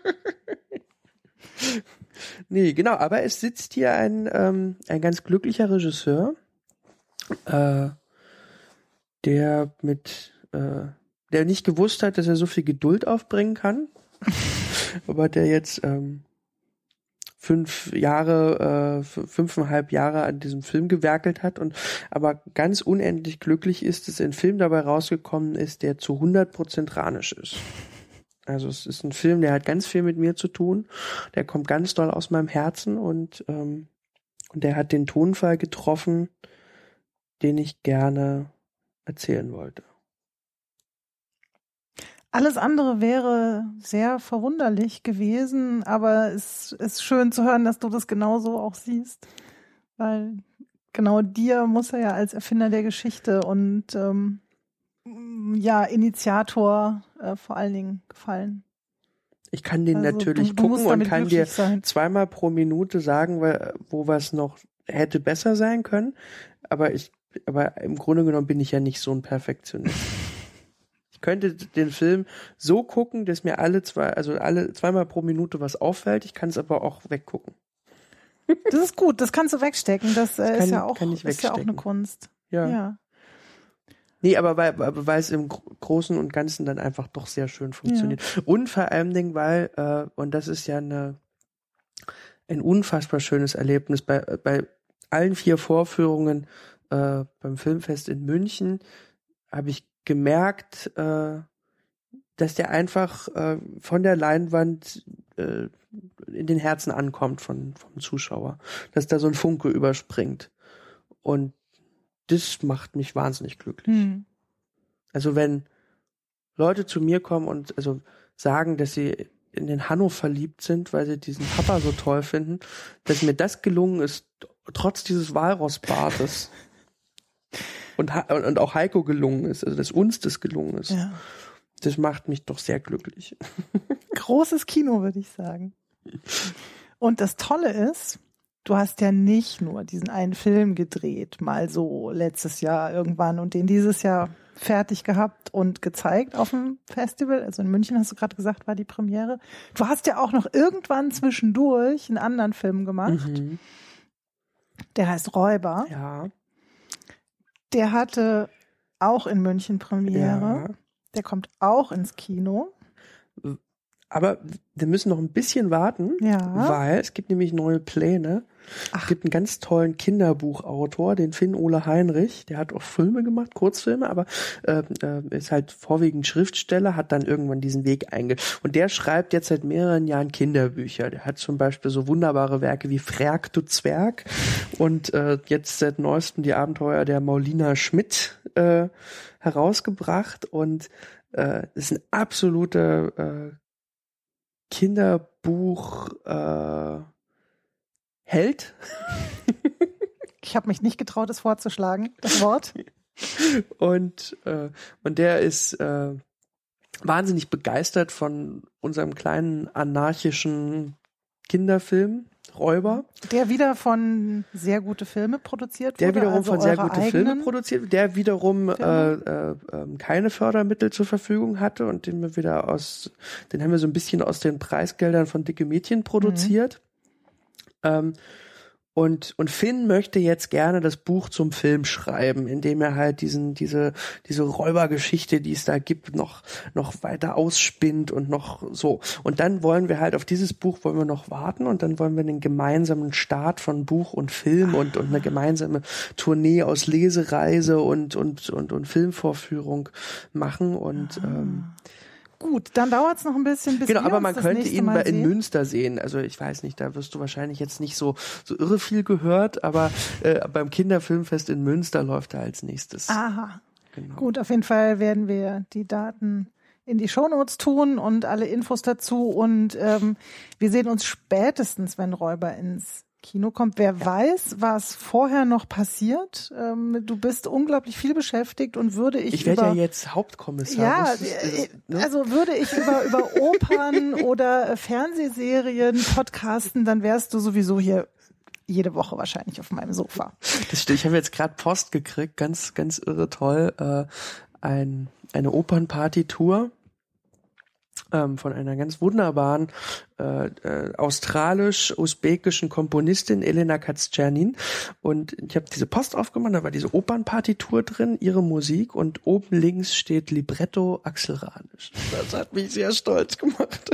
C: Nee, genau, aber es sitzt hier ein, ähm, ein ganz glücklicher Regisseur, äh, der mit, äh, der nicht gewusst hat, dass er so viel Geduld aufbringen kann, aber der jetzt ähm, fünf Jahre, äh, fünfeinhalb Jahre an diesem Film gewerkelt hat und aber ganz unendlich glücklich ist, dass ein Film dabei rausgekommen ist, der zu 100% ranisch ist. Also es ist ein Film, der hat ganz viel mit mir zu tun. Der kommt ganz doll aus meinem Herzen und, ähm, und der hat den Tonfall getroffen, den ich gerne erzählen wollte.
B: Alles andere wäre sehr verwunderlich gewesen, aber es ist schön zu hören, dass du das genauso auch siehst. Weil genau dir muss er ja als Erfinder der Geschichte und ähm, ja, Initiator äh, vor allen Dingen gefallen.
C: Ich kann den
B: Also
C: natürlich
B: du, du
C: gucken und kann dir
B: sein.
C: zweimal pro Minute sagen, wo was noch hätte besser sein können. Aber ich, aber im Grunde genommen bin ich ja nicht so ein Perfektionist. Ich könnte den Film so gucken, dass mir alle zwei, also alle zweimal pro Minute was auffällt. Ich kann es aber auch weggucken.
B: Das ist gut, das kannst du wegstecken. Das, äh,
C: kann-
B: ist ja auch ist ja auch eine. Kunst.
C: Ja.
B: ja.
C: Nee, aber weil, weil es im Gro- Großen und Ganzen dann einfach doch sehr schön funktioniert. Und vor allem Dingen, weil, äh, und das ist ja eine, ein unfassbar schönes Erlebnis, bei, bei allen vier Vorführungen äh, beim Filmfest in München habe ich gemerkt, äh, dass der einfach äh, von der Leinwand äh, in den Herzen ankommt von, vom Zuschauer. Dass da so ein Funke überspringt. Und das macht mich wahnsinnig glücklich.
B: Hm.
C: Also wenn Leute zu mir kommen und also sagen, dass sie in den Hanno verliebt sind, weil sie diesen Papa so toll finden, dass mir das gelungen ist, trotz dieses Walrossbartes. Und, und auch Heiko gelungen ist, also dass uns das gelungen ist.
B: ja.
C: Das macht mich doch sehr glücklich.
B: Großes Kino, würde ich sagen. Und das Tolle ist, du hast ja nicht nur diesen einen Film gedreht, mal so letztes Jahr irgendwann und den dieses Jahr fertig gehabt und gezeigt auf dem Festival. Also in München hast du gerade gesagt, war die Premiere. Du hast ja auch noch irgendwann zwischendurch einen anderen Film gemacht.
C: Mhm.
B: Der heißt Räuber.
C: Ja.
B: Der hatte auch in München Premiere.
C: ja.
B: Der kommt auch ins Kino.
C: Aber wir müssen noch ein bisschen warten,
B: Ja.
C: weil es gibt nämlich neue Pläne. Es gibt einen ganz tollen Kinderbuchautor, den Finn Ole Heinrich. Der hat auch Filme gemacht, Kurzfilme, aber äh, äh, ist halt vorwiegend Schriftsteller, hat dann irgendwann diesen Weg einge... Und der schreibt jetzt seit mehreren Jahren Kinderbücher. Der hat zum Beispiel so wunderbare Werke wie Frerk du Zwerg und äh, jetzt seit neuestem die Abenteuer der Maulina Schmidt äh, herausgebracht. Und äh, ist ein absoluter äh, Kinderbuch äh, Held.
B: Ich habe mich nicht getraut, es vorzuschlagen, das Wort.
C: Und, äh, und der ist äh, wahnsinnig begeistert von unserem kleinen anarchischen Kinderfilm Räuber.
B: Der wieder von sehr gute Filme produziert
C: Der
B: wurde.
C: wiederum
B: also
C: von sehr gute Filme produziert, der wiederum äh, äh, ähm, keine Fördermittel zur Verfügung hatte und den wir wieder aus, den haben wir so ein bisschen aus den Preisgeldern von Dicke Mädchen produziert.
B: Mhm.
C: Ähm, Und, und Finn möchte jetzt gerne das Buch zum Film schreiben, indem er halt diesen, diese, diese Räubergeschichte, die es da gibt, noch, noch weiter ausspinnt und noch so. Und dann wollen wir halt auf dieses Buch wollen wir noch warten und dann wollen wir einen gemeinsamen Start von Buch und Film und, und eine gemeinsame Tournee aus Lesereise und, und, und, und Filmvorführung machen und, ähm,
B: Gut, dann dauert es noch ein bisschen, bis
C: Genau, aber man könnte ihn
B: Mal
C: in
B: sehen.
C: Münster sehen. Also ich weiß nicht, da wirst du wahrscheinlich jetzt nicht so, so irre viel gehört, aber äh, beim Kinderfilmfest in Münster läuft er als nächstes.
B: Aha.
C: Genau.
B: Gut, auf jeden Fall werden wir die Daten in die Shownotes tun und alle Infos dazu. Und ähm, wir sehen uns spätestens, wenn Räuber ins Kino kommt. Wer weiß, was vorher noch passiert. Ähm, du bist unglaublich viel beschäftigt und würde ich,
C: Ich werde
B: über
C: ja jetzt Hauptkommissar.
B: ja,
C: ist,
B: äh,
C: ne?
B: also würde ich über, über Opern oder äh, Fernsehserien podcasten, dann wärst du sowieso hier jede Woche wahrscheinlich auf meinem Sofa.
C: Das stimmt. Ich habe jetzt gerade Post gekriegt, ganz, ganz irre toll. Äh, ein, eine Opernpartitur ähm, von einer ganz wunderbaren äh, äh, australisch-usbekischen Komponistin Elena Katzernin. Und ich habe diese Post aufgemacht, da war diese Opernpartitur drin, ihre Musik und oben links steht Libretto Axel Ranisch. Das hat mich sehr stolz gemacht.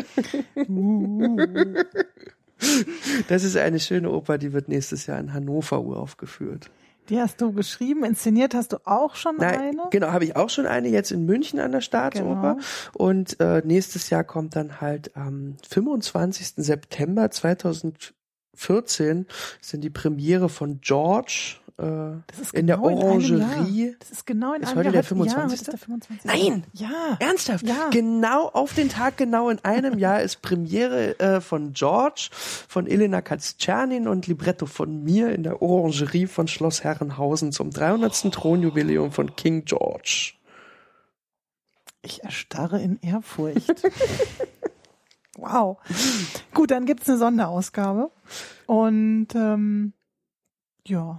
C: Das ist eine schöne Oper, die wird nächstes Jahr in Hannover uraufgeführt.
B: Die hast du geschrieben, inszeniert hast du auch schon
C: Nein,
B: eine?
C: genau, habe ich auch schon eine jetzt in München an der Staatsoper.
B: Genau.
C: Und äh, nächstes Jahr kommt dann halt am 25. September 2014 ist dann die Premiere von George äh,
B: Das ist
C: in der
B: genau einem
C: Orangerie.
B: Jahr. Das ist genau in
C: Ist
B: einem
C: heute
B: Jahr.
C: der
B: Ja,
C: 25.?
B: heute ist der 25.
C: Nein!
B: Ja.
C: Ernsthaft?
B: Ja.
C: Genau auf den Tag, genau in einem Jahr ist Premiere äh, von George, von Elena Katzernin und Libretto von mir in der Orangerie von Schloss Herrenhausen zum 300. Thronjubiläum von King George.
B: Ich erstarre in Ehrfurcht. wow. Gut, dann gibt's eine Sonderausgabe. Und ähm, ja,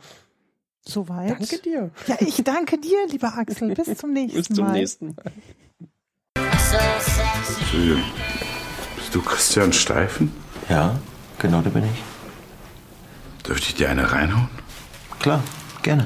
B: soweit.
C: Danke dir.
B: Ja, ich danke dir, lieber Axel. Bis zum nächsten
C: Bis zum
B: Mal.
C: nächsten Mal.
H: Entschuldigung, bist du Christian Steifen?
A: Ja, genau, da bin ich.
H: Dürfte ich dir eine reinhauen?
A: Klar, gerne.